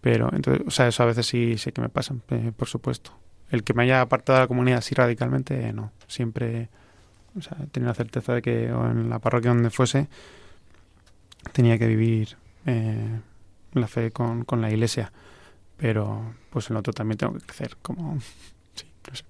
pero, entonces, o sea, eso a veces sí, sí que me pasa, eh, por supuesto. El que me haya apartado de la comunidad así radicalmente, eh, no. Siempre, o sea, tenido la certeza de que o en la parroquia donde fuese, tenía que vivir eh, la fe con, con la iglesia. Pero, pues en otro también tengo que crecer, como... Sí, no sé.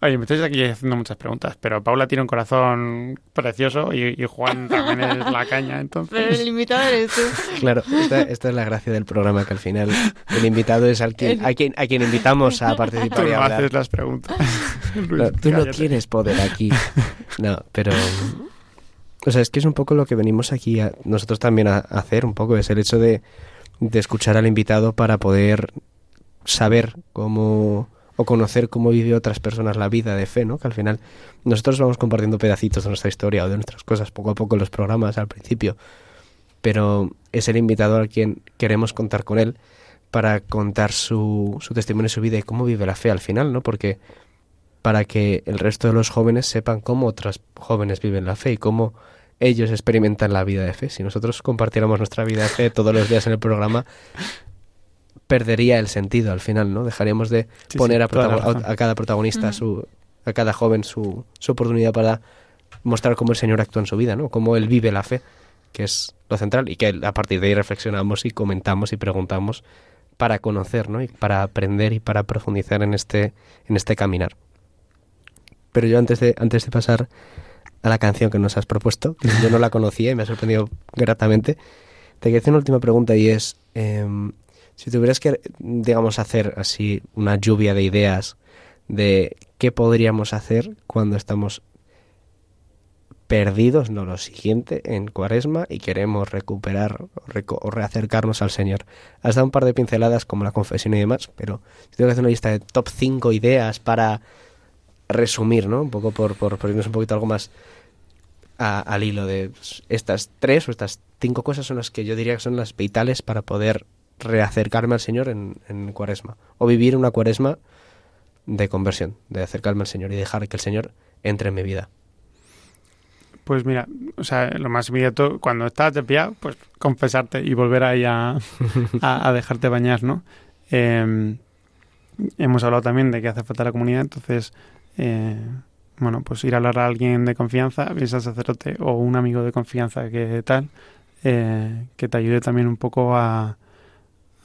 Oye, me estáis aquí haciendo muchas preguntas, pero Paula tiene un corazón precioso y, y Juan también es la caña, entonces... Pero el invitado eres tú. Claro, esta, esta es la gracia del programa, que al final el invitado es al quien, a, quien, a quien invitamos a Tú participar y no a hablar. haces las preguntas. Luis, No, tú no tienes poder aquí. No, pero... O sea, es que es un poco lo que venimos aquí a, nosotros también a, a hacer, un poco, es el hecho de, de escuchar al invitado para poder saber cómo o conocer cómo vive otras personas la vida de fe, ¿no? Que al final nosotros vamos compartiendo pedacitos de nuestra historia o de nuestras cosas poco a poco en los programas al principio, pero es el invitado al quien queremos contar con él para contar su, su testimonio su vida y cómo vive la fe al final, ¿no? Porque para que el resto de los jóvenes sepan cómo otros jóvenes viven la fe y cómo ellos experimentan la vida de fe. Si nosotros compartiéramos nuestra vida de fe todos los días en el programa, perdería el sentido al final, ¿no? Dejaríamos de Sí, poner sí, a, cada protagonista, su, a cada joven su, su oportunidad para mostrar cómo el Señor actúa en su vida, ¿no? Cómo Él vive la fe, que es lo central, y que a partir de ahí reflexionamos y comentamos y preguntamos para conocer, ¿no? Y para aprender y para profundizar en este, en este caminar. Pero yo antes de, antes de pasar a la canción que nos has propuesto, que yo no la conocía y me ha sorprendido gratamente, te quería hacer una última pregunta y es, em, si tuvieras que, digamos, hacer así una lluvia de ideas de qué podríamos hacer cuando estamos perdidos, no lo siguiente, en cuaresma y queremos recuperar o, reacercarnos al Señor. Has dado un par de pinceladas como la confesión y demás, pero tengo que hacer una lista de top 5 ideas para resumir, ¿no? Un poco por, por, por irnos un poquito algo más a- al hilo de estas tres o estas cinco cosas son las que yo diría que son las vitales para poder reacercarme al Señor en, en cuaresma. O vivir una cuaresma de conversión, de acercarme al Señor y dejar que el Señor entre en mi vida. Pues mira, o sea, lo más inmediato, cuando estás de pie, pues confesarte y volver ahí a, a, a dejarte bañar, ¿no? Eh, hemos hablado también de que hace falta la comunidad, entonces, eh, bueno, pues ir a hablar a alguien de confianza, bien sea sacerdote o un amigo de confianza que tal, eh, que te ayude también un poco a,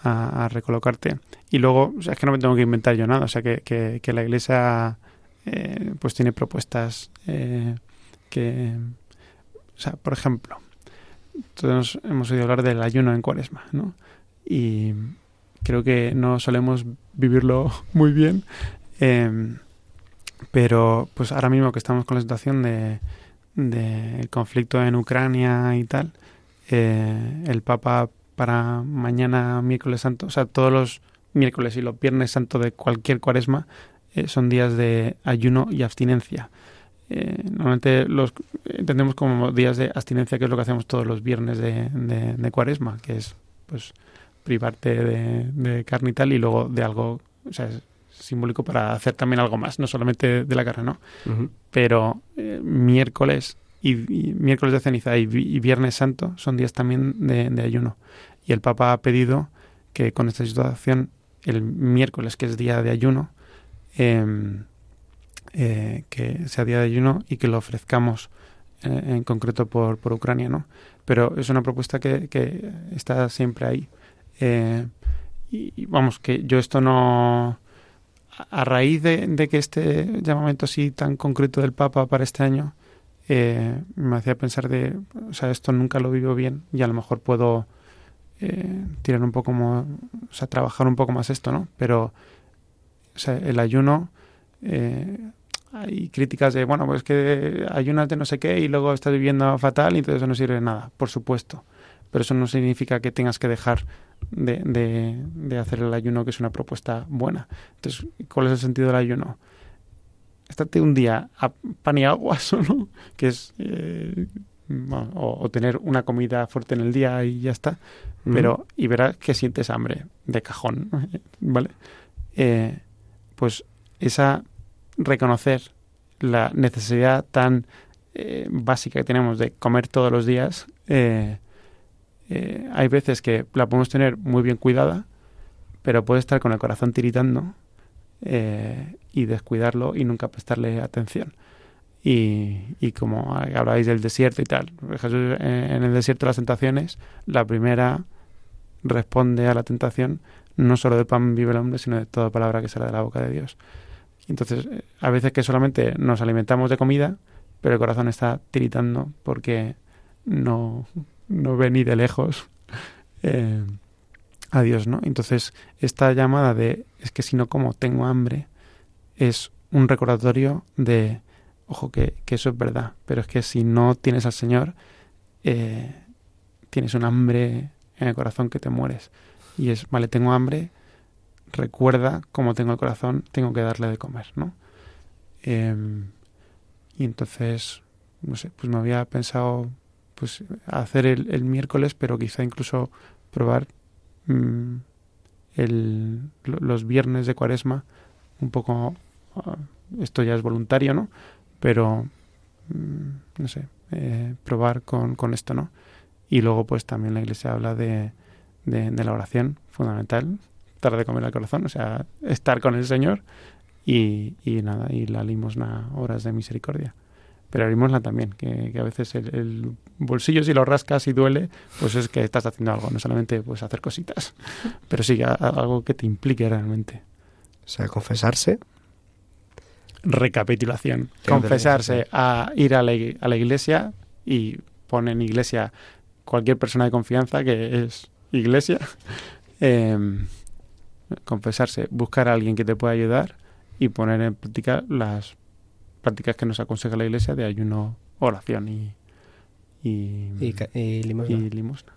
a, recolocarte. Y luego, o sea, es que no me tengo que inventar yo nada, o sea, que, que, la iglesia eh, pues tiene propuestas eh, que, o sea, por ejemplo, todos hemos oído hablar del ayuno en cuaresma, ¿no? Y creo que no solemos vivirlo muy bien, eh, pero pues ahora mismo que estamos con la situación de, de el conflicto en Ucrania y tal, eh, el Papa para mañana miércoles santo, o sea, todos los miércoles y los viernes santo de cualquier cuaresma eh, son días de ayuno y abstinencia. Eh, normalmente los entendemos como días de abstinencia, que es lo que hacemos todos los viernes de, de, de cuaresma, que es pues privarte de, de carne y tal, y luego de algo, o sea, es simbólico para hacer también algo más, no solamente de la carne, ¿no? Pero eh, miércoles y, y miércoles de ceniza y, vi- y viernes santo son días también de, ayuno. Y el Papa ha pedido que con esta situación, el miércoles, que es día de ayuno, em, eh, que sea día de ayuno y que lo ofrezcamos eh, en concreto por, por Ucrania, ¿no? Pero es una propuesta que, que está siempre ahí. Eh, y, vamos, que yo esto no... A raíz de, de, que este llamamiento así tan concreto del Papa para este año eh, me hacía pensar de, o sea, esto nunca lo vivo bien y a lo mejor puedo eh, tirar un poco más, o sea, trabajar un poco más esto, ¿no? Pero, o sea, el ayuno, eh, hay críticas de, bueno, pues que ayunas de no sé qué y luego estás viviendo fatal y entonces eso no sirve de nada, por supuesto. Pero eso no significa que tengas que dejar de, de, de hacer el ayuno, que es una propuesta buena. Entonces, ¿cuál es el sentido del ayuno? Estate un día a pan y aguas, ¿no? Que es... Eh, o, o, tener una comida fuerte en el día y ya está, mm. pero y verás que sientes hambre de cajón, ¿vale? Eh, pues esa reconocer la necesidad tan eh, básica que tenemos de comer todos los días, eh, hay veces que la podemos tener muy bien cuidada, pero puede estar con el corazón tiritando y descuidarlo y nunca prestarle atención. Y, y, como habláis del desierto y tal, Jesús en el desierto de las tentaciones, la primera responde a la tentación no solo de pan vive el hombre, sino de toda palabra que sale de la boca de Dios. Entonces, a veces que solamente nos alimentamos de comida, pero el corazón está tiritando porque no, no ve ni de lejos eh, a Dios, ¿no? Entonces, esta llamada de es que si no como tengo hambre es un recordatorio de, ojo, que, que eso es verdad, pero es que si no tienes al Señor, eh, tienes un hambre en el corazón que te mueres. Y es, vale, tengo hambre, recuerda cómo tengo el corazón, tengo que darle de comer, ¿no? Eh, y entonces, no sé, pues me había pensado pues hacer el, el miércoles, pero quizá incluso probar mmm, el, los viernes de cuaresma un poco, esto ya es voluntario, ¿no? Pero, mmm, no sé, eh, probar con, con esto, ¿no? Y luego pues también la iglesia habla de, de, la oración, fundamental, tarde de comer al corazón, o sea, estar con el Señor y, y nada, y la limosna, horas de misericordia. Pero la limosna también, que, a veces el, el, bolsillo si lo rascas y duele, pues es que estás haciendo algo, no solamente pues hacer cositas, pero sí a algo que te implique realmente. O sea, confesarse. Recapitulación. Confesarse a ir a la, a la iglesia y pone en iglesia cualquier persona de confianza que es iglesia. Eh, confesarse, buscar a alguien que te pueda ayudar y poner en práctica las prácticas que nos aconseja la Iglesia de ayuno, oración y y, y, y limosna. Y limosna.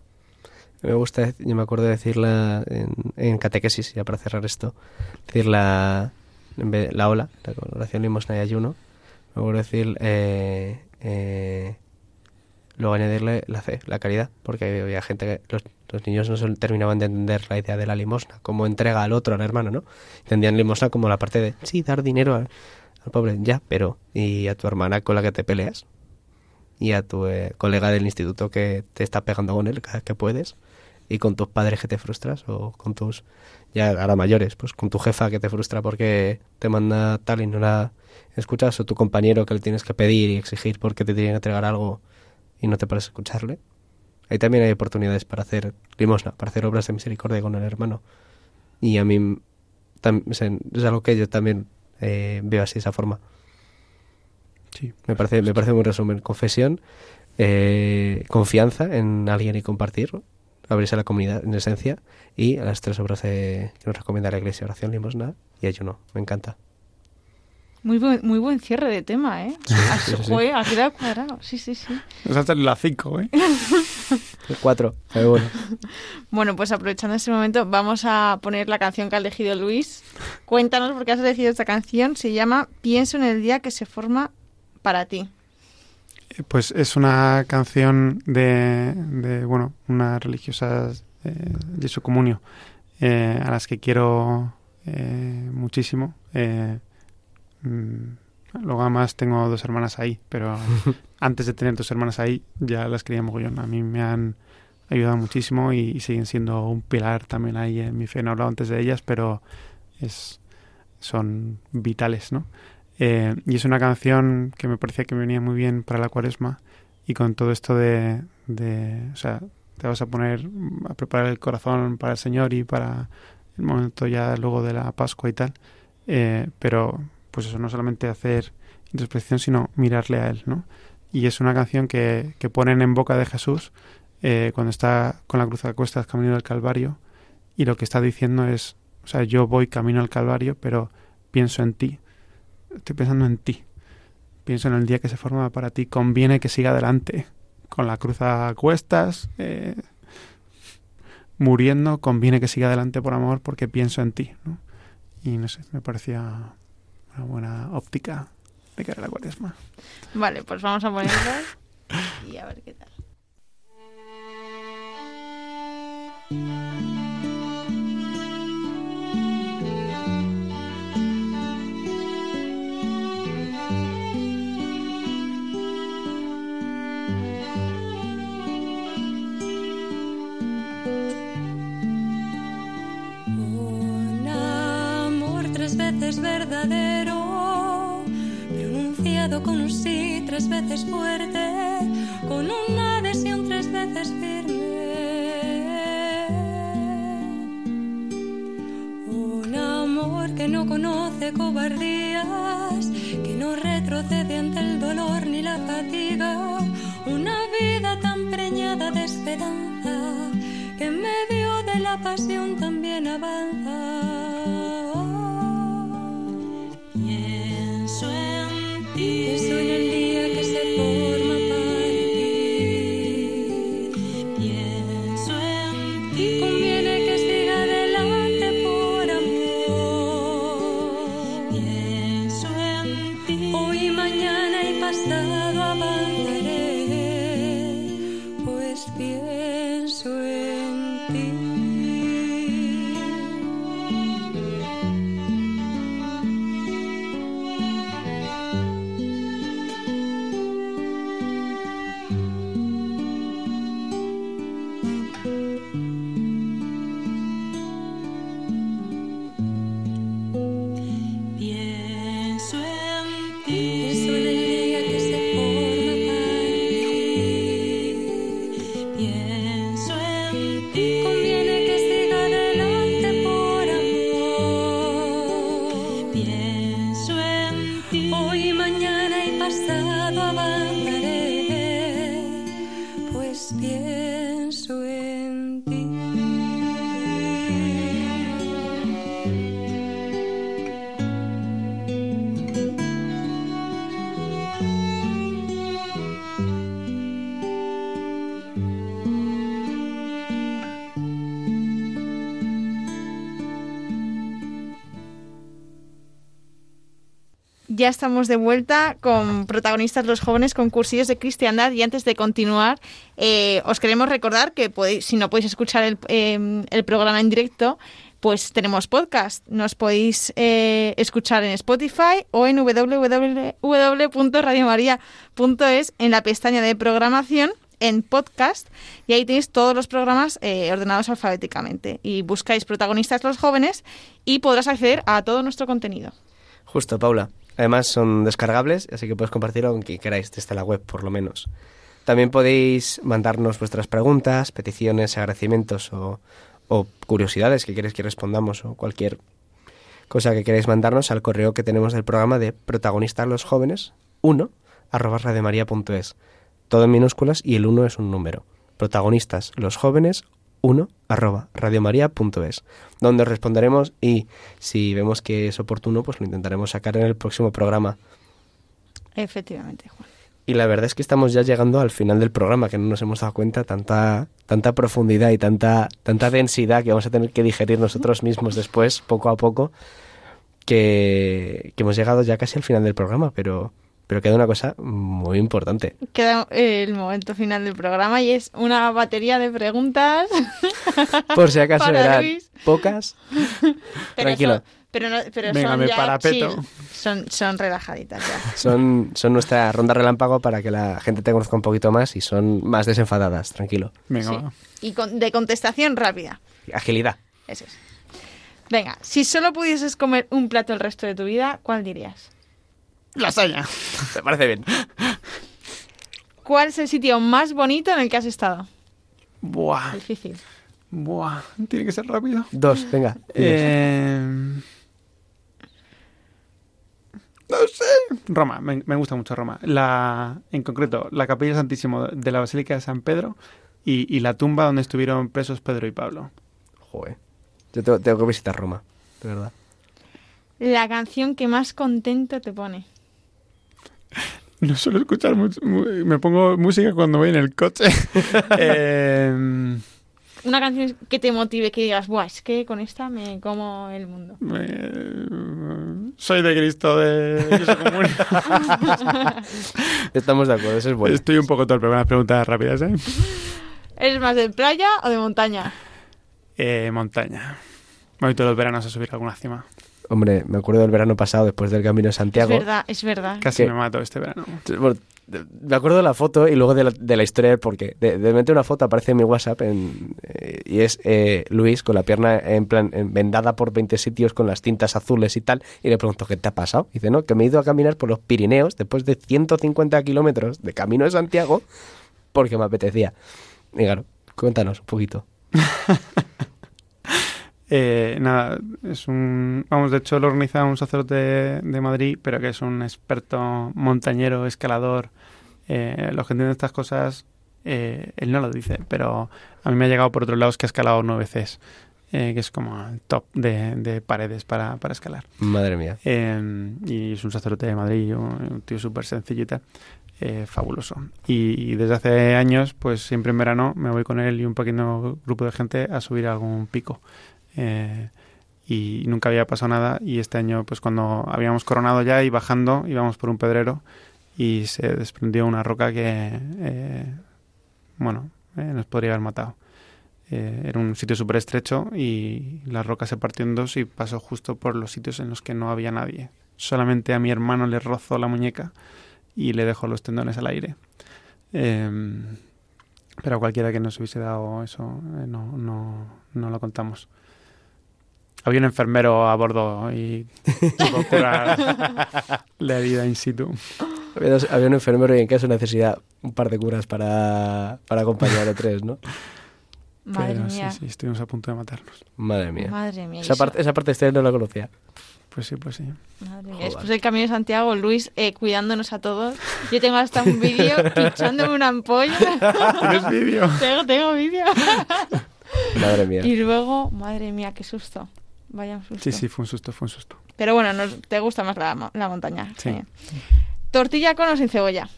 Me gusta, yo me acuerdo de decirla en, en catequesis, ya para cerrar esto, decir la, en vez la ola, la oración, limosna y ayuno, me acuerdo decir, eh, eh, luego añadirle la fe, la caridad, porque había gente que los, niños no terminaban de entender la idea de la limosna, como entrega al otro, al hermano, ¿no? Entendían limosna como la parte de, sí, dar dinero al, pobre, ya, pero, ¿y a tu hermana con la que te peleas? y a tu eh, colega del instituto que te está pegando con él cada que puedes y con tus padres que te frustras o con tus ya ahora mayores pues con tu jefa que te frustra porque te manda tal y no la escuchas o tu compañero que le tienes que pedir y exigir porque te tiene que entregar algo y no te pares a escucharle ahí también hay oportunidades para hacer limosna para hacer obras de misericordia con el hermano y a mí es algo que yo también eh, veo así de esa forma Sí. Me parece, me parece un resumen. Confesión, eh, confianza en alguien y compartir, abrirse a la comunidad en esencia y a las tres obras de, que nos recomienda la Iglesia, oración, limosna y ayuno. Me encanta. Muy buen, muy buen cierre de tema, ¿eh? Ha, Sí, sí, quedado cuadrado. Sí, sí, sí. Nos hasta la 5, ¿eh? El cuatro, pero bueno. Bueno, pues aprovechando este momento, vamos a poner la canción que ha elegido Luis. Cuéntanos por qué has elegido esta canción. Se llama Pienso en el día que se forma para ti. Pues es una canción de, de bueno, unas religiosas eh, Jesu Comunio, eh, a las que quiero eh, muchísimo. Eh, mm, luego además tengo dos hermanas ahí, pero antes de tener dos hermanas ahí ya las quería mogollón. A mí me han ayudan muchísimo y, siguen siendo un pilar también ahí en mi fe. No he hablado antes de ellas, pero es, son vitales, ¿no? Eh, y es una canción que me parecía que venía muy bien para la cuaresma y con todo esto de, de, o sea, te vas a poner a preparar el corazón para el Señor y para el momento ya luego de la Pascua y tal, eh, pero pues eso, no solamente hacer introspección, sino mirarle a Él, ¿no? Y es una canción que, que ponen en boca de Jesús eh, cuando está con la cruz a cuestas camino del Calvario y lo que está diciendo es, o sea, yo voy camino al Calvario, pero pienso en ti, estoy pensando en ti, pienso en el día que se forma para ti, conviene que siga adelante, con la cruz a cuestas, eh, muriendo, conviene que siga adelante por amor porque pienso en ti, ¿no? Y no sé, me parecía una buena óptica de cara a la cuaresma. Vale, pues vamos a ponerla y a ver qué tal. Veces verdadero, pronunciado con un sí tres veces fuerte, con una adhesión tres veces firme. Un amor que no conoce cobardías, que no retrocede ante el dolor ni la fatiga, una vida tan preñada de esperanza que en medio de la pasión también avanza. Ya estamos de vuelta con protagonistas los jóvenes con cursillos de cristiandad y antes de continuar eh, os queremos recordar que podéis, si no podéis escuchar el, el programa en directo pues tenemos podcast. Nos podéis eh, escuchar en Spotify o en www.radiomaria.es en la pestaña de programación en podcast y ahí tenéis todos los programas eh, ordenados alfabéticamente y buscáis protagonistas los jóvenes y podrás acceder a todo nuestro contenido. Justo, Paula. Además son descargables, así que puedes compartirlo con quien queráis desde la web, por lo menos. También podéis mandarnos vuestras preguntas, peticiones, agradecimientos o, curiosidades que queréis que respondamos o cualquier cosa que queráis mandarnos al correo que tenemos del programa de protagonistas los jóvenes 1 arroba radiomaria.es. Todo en minúsculas y el 1 es un número. Protagonistas los jóvenes 1 arroba radiomaria.es, donde os responderemos y si vemos que es oportuno, pues lo intentaremos sacar en el próximo programa. Efectivamente, Juan. Y la verdad es que estamos ya llegando al final del programa, que no nos hemos dado cuenta tanta tanta profundidad y tanta tanta densidad que vamos a tener que digerir nosotros mismos después, poco a poco, que, que hemos llegado ya casi al final del programa, pero pero queda una cosa muy importante. Queda el momento final del programa y es una batería de preguntas. Por si acaso eran Luis. pocas. Pero Tranquilo. son- Pero, no, pero Venga, son me ya parapeto. chill. Son, son relajaditas ya. Son, son nuestra ronda relámpago para que la gente te conozca un poquito más y son más desenfadadas, tranquilo. Venga, Sí. va. Y con- de contestación rápida. Agilidad. Eso es. Venga, si solo pudieses comer un plato el resto de tu vida, ¿cuál dirías? Lasaña. Me parece bien. ¿Cuál es el sitio más bonito en el que has estado? Buah. Difícil. Buah. Tiene que ser rápido. Dos, venga. Eh, No sé. Roma, me, me gusta mucho Roma. La, en concreto, la capilla santísimo de la Basílica de San Pedro y, y la tumba donde estuvieron presos Pedro y Pablo. Joder. Yo tengo, tengo que visitar Roma, de verdad. La canción que más contento te pone. No suelo escuchar mucho, mu- me pongo música cuando voy en el coche. Eh, Una canción que te motive, que digas, Buah, es que con esta me como el mundo. me- soy de Cristo de Cristo común. Estamos de acuerdo, eso es bueno. Estoy un poco torpe con las preguntas rápidas, ¿eh? ¿Eres más de playa o de montaña? Eh, montaña. Me voy todos los veranos a subir a alguna cima. Hombre, me acuerdo del verano pasado, después del Camino de Santiago. Es verdad, es verdad. Casi ¿Qué? me mato este verano. Me acuerdo de la foto y luego de la, de la historia del porqué. De, de repente una foto aparece en mi WhatsApp en, eh, y es eh, Luis con la pierna en plan en- vendada por 20 sitios con las tintas azules y tal. Y le pregunto, ¿qué te ha pasado? Y dice, no, que me he ido a caminar por los Pirineos después de 150 kilómetros de camino de Santiago porque me apetecía. Y claro, cuéntanos un poquito. Eh, nada, es un... Vamos, de hecho lo organiza un sacerdote de, de Madrid, pero que es un experto montañero, escalador. Eh, los que entienden estas cosas, eh, él no lo dice, pero a mí me ha llegado por otros lados que ha escalado nueve veces, eh, que es como el top de, de paredes para, para escalar. Madre mía. Eh, y es un sacerdote de Madrid, un, un tío súper sencillo y tal. eh, fabuloso. Y, y desde hace años, pues siempre en verano me voy con él y un pequeño grupo de gente a subir a algún pico. Eh, y nunca había pasado nada. Y este año, pues cuando habíamos coronado ya y bajando, íbamos por un pedrero y se desprendió una roca que, eh, bueno, eh, nos podría haber matado. Era un sitio súper estrecho y la roca se partió en dos y pasó justo por los sitios en los que no había nadie. Solamente a mi hermano le rozó la muñeca y le dejó los tendones al aire. Eh, pero a cualquiera que nos hubiese dado eso, no, no, no lo contamos. Había un enfermero a bordo y pudo curar la herida in situ. Había, dos- había un enfermero y en caso de necesidad un par de curas para, para acompañar a tres, ¿no? Madre Pero mía. sí, sí, estuvimos a punto de matarnos. Madre mía. Madre mía. Esa eso- parte, esa parte historia no la conocía. Pues sí, pues sí. Madre mía. Después del Camino de Santiago, Luis eh, cuidándonos a todos. Yo tengo hasta un vídeo pinchándome una ampolla. ¿Tienes vídeo? tengo, tengo vídeo. Madre mía. Y luego, madre mía, qué susto. Vaya un susto. Sí, sí, fue un susto, fue un susto. Pero bueno, nos- te gusta más la, mo- la montaña. Sí. Tortilla con o sin cebolla.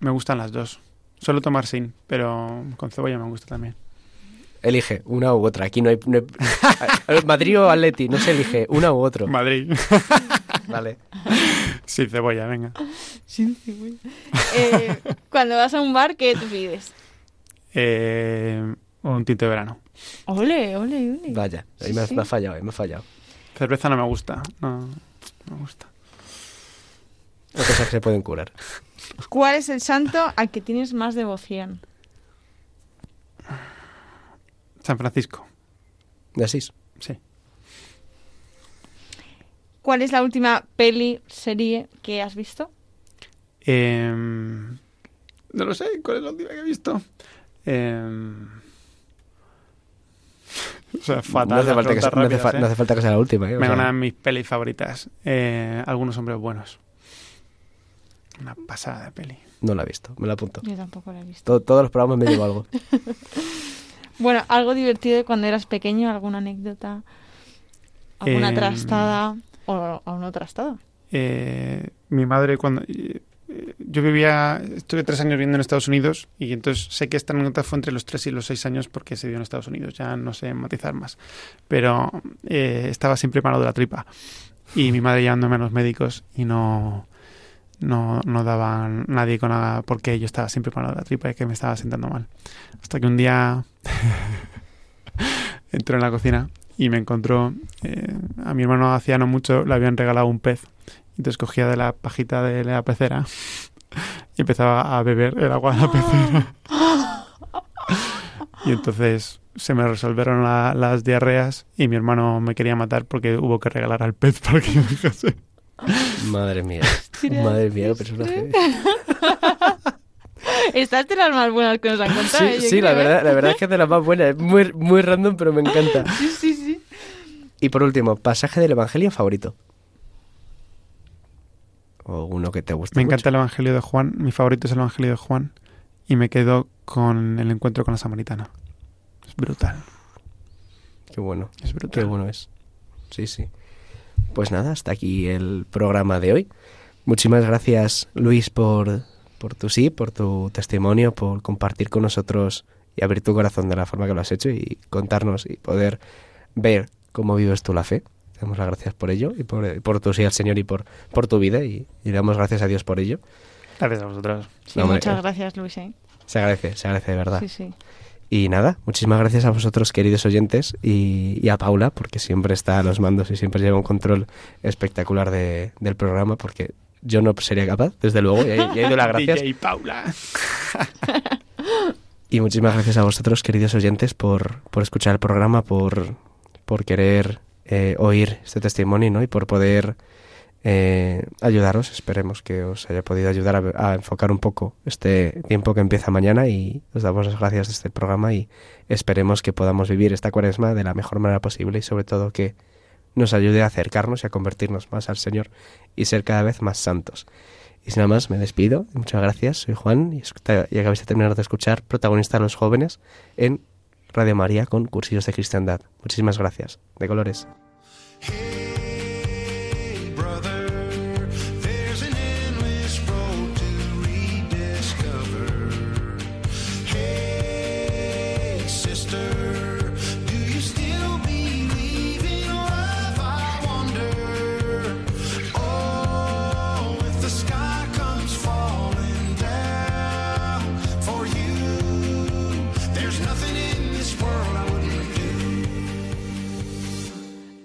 Me gustan las dos. Suelo tomar sin, pero con cebolla me gusta también. Elige una u otra. Aquí no hay... no Madrid o Atleti, no se elige una u otro. Madrid. Vale. sí, cebolla, venga. Sin cebolla. Eh, cuando vas a un bar, ¿qué te pides? Eh, un tinto de verano. Ole, ole, ole. Vaya, ahí Sí, me, ha- sí. me ha fallado, ahí me ha fallado. Cerveza no me gusta. No, no me gusta. Hay cosas que se pueden curar. ¿Cuál es el santo al que tienes más devoción? San Francisco. De Asís. Sí. ¿Cuál es la última peli, serie que has visto? Eh, no lo sé. ¿Cuál es la última que he visto? Eh, o sea, fatal. no, hace falta que, sea- no, hace ¿eh? no hace falta que sea la última. ¿eh? Sea, una de mis pelis favoritas. Eh, algunos hombres buenos. Una pasada de peli. no la he visto, me la apunto. Yo tampoco la he visto. To- todos los programas me llevo algo. Bueno, algo divertido de cuando eras pequeño, alguna anécdota, alguna Em, trastada o, o no trastada. Eh, mi madre cuando eh, yo vivía estuve tres años viviendo en Estados Unidos y entonces sé que esta anécdota fue entre los tres y los seis años porque se dio en Estados Unidos ya no sé matizar más pero eh, estaba siempre malo de la tripa y mi madre llevándome a los médicos y no no, no daban nadie con nada porque yo estaba siempre malo de la tripa y que me estaba sentando mal hasta que un día entró en la cocina y me encontró, eh, a mi hermano hacía no mucho, le habían regalado un pez. Entonces cogía de la pajita de la pecera y empezaba a beber el agua de la pecera. y entonces se me resolvieron la- las diarreas y mi hermano me quería matar porque hubo que regalar al pez para que yo dejase. Madre mía. Madre mía, personaje. Estas de las más buenas que nos han contado. ¿eh? Sí, Yo sí, la ¿eh? verdad, la verdad es que es de las más buenas. Es muy, muy random, pero me encanta. Sí, sí, sí. Y por último, pasaje del Evangelio favorito. O uno que te guste Me mucho. encanta el Evangelio de Juan, mi favorito es el Evangelio de Juan y me quedo con el encuentro con la samaritana. Es brutal, Qué bueno. es brutal. Qué bueno es. Sí, sí. Pues nada, hasta aquí el programa de hoy. Muchísimas gracias, Luis, por, por tu sí, por tu testimonio, por compartir con nosotros y abrir tu corazón de la forma que lo has hecho y contarnos y poder ver cómo vives tú la fe. Te damos las gracias por ello y por, por tu sí al Señor y por, por tu vida y, y le damos gracias a Dios por ello. Gracias a vosotros. Sí, No, muchas eh. gracias, Luis. ¿eh? Se agradece, se agradece de verdad. Sí, sí. Y nada, muchísimas gracias a vosotros, queridos oyentes, y, y a Paula, porque siempre está a los mandos y siempre lleva un control espectacular de- del programa, porque yo no sería capaz, desde luego, y, y doy las gracias. DJ Paula. Y muchísimas gracias a vosotros, queridos oyentes, por, por escuchar el programa, por, por querer eh, oír este testimonio ¿no? y por poder eh, ayudaros. Esperemos que os haya podido ayudar a, enfocar un poco este tiempo que empieza mañana y os damos las gracias de este programa y esperemos que podamos vivir esta cuaresma de la mejor manera posible y sobre todo que nos ayude a acercarnos y a convertirnos más al Señor y ser cada vez más santos. Y sin nada más, me despido. Muchas gracias. Soy Juan y, y acabáis de terminar de escuchar Protagonistas los Jóvenes en Radio María con Cursillos de Cristiandad. Muchísimas gracias. De colores.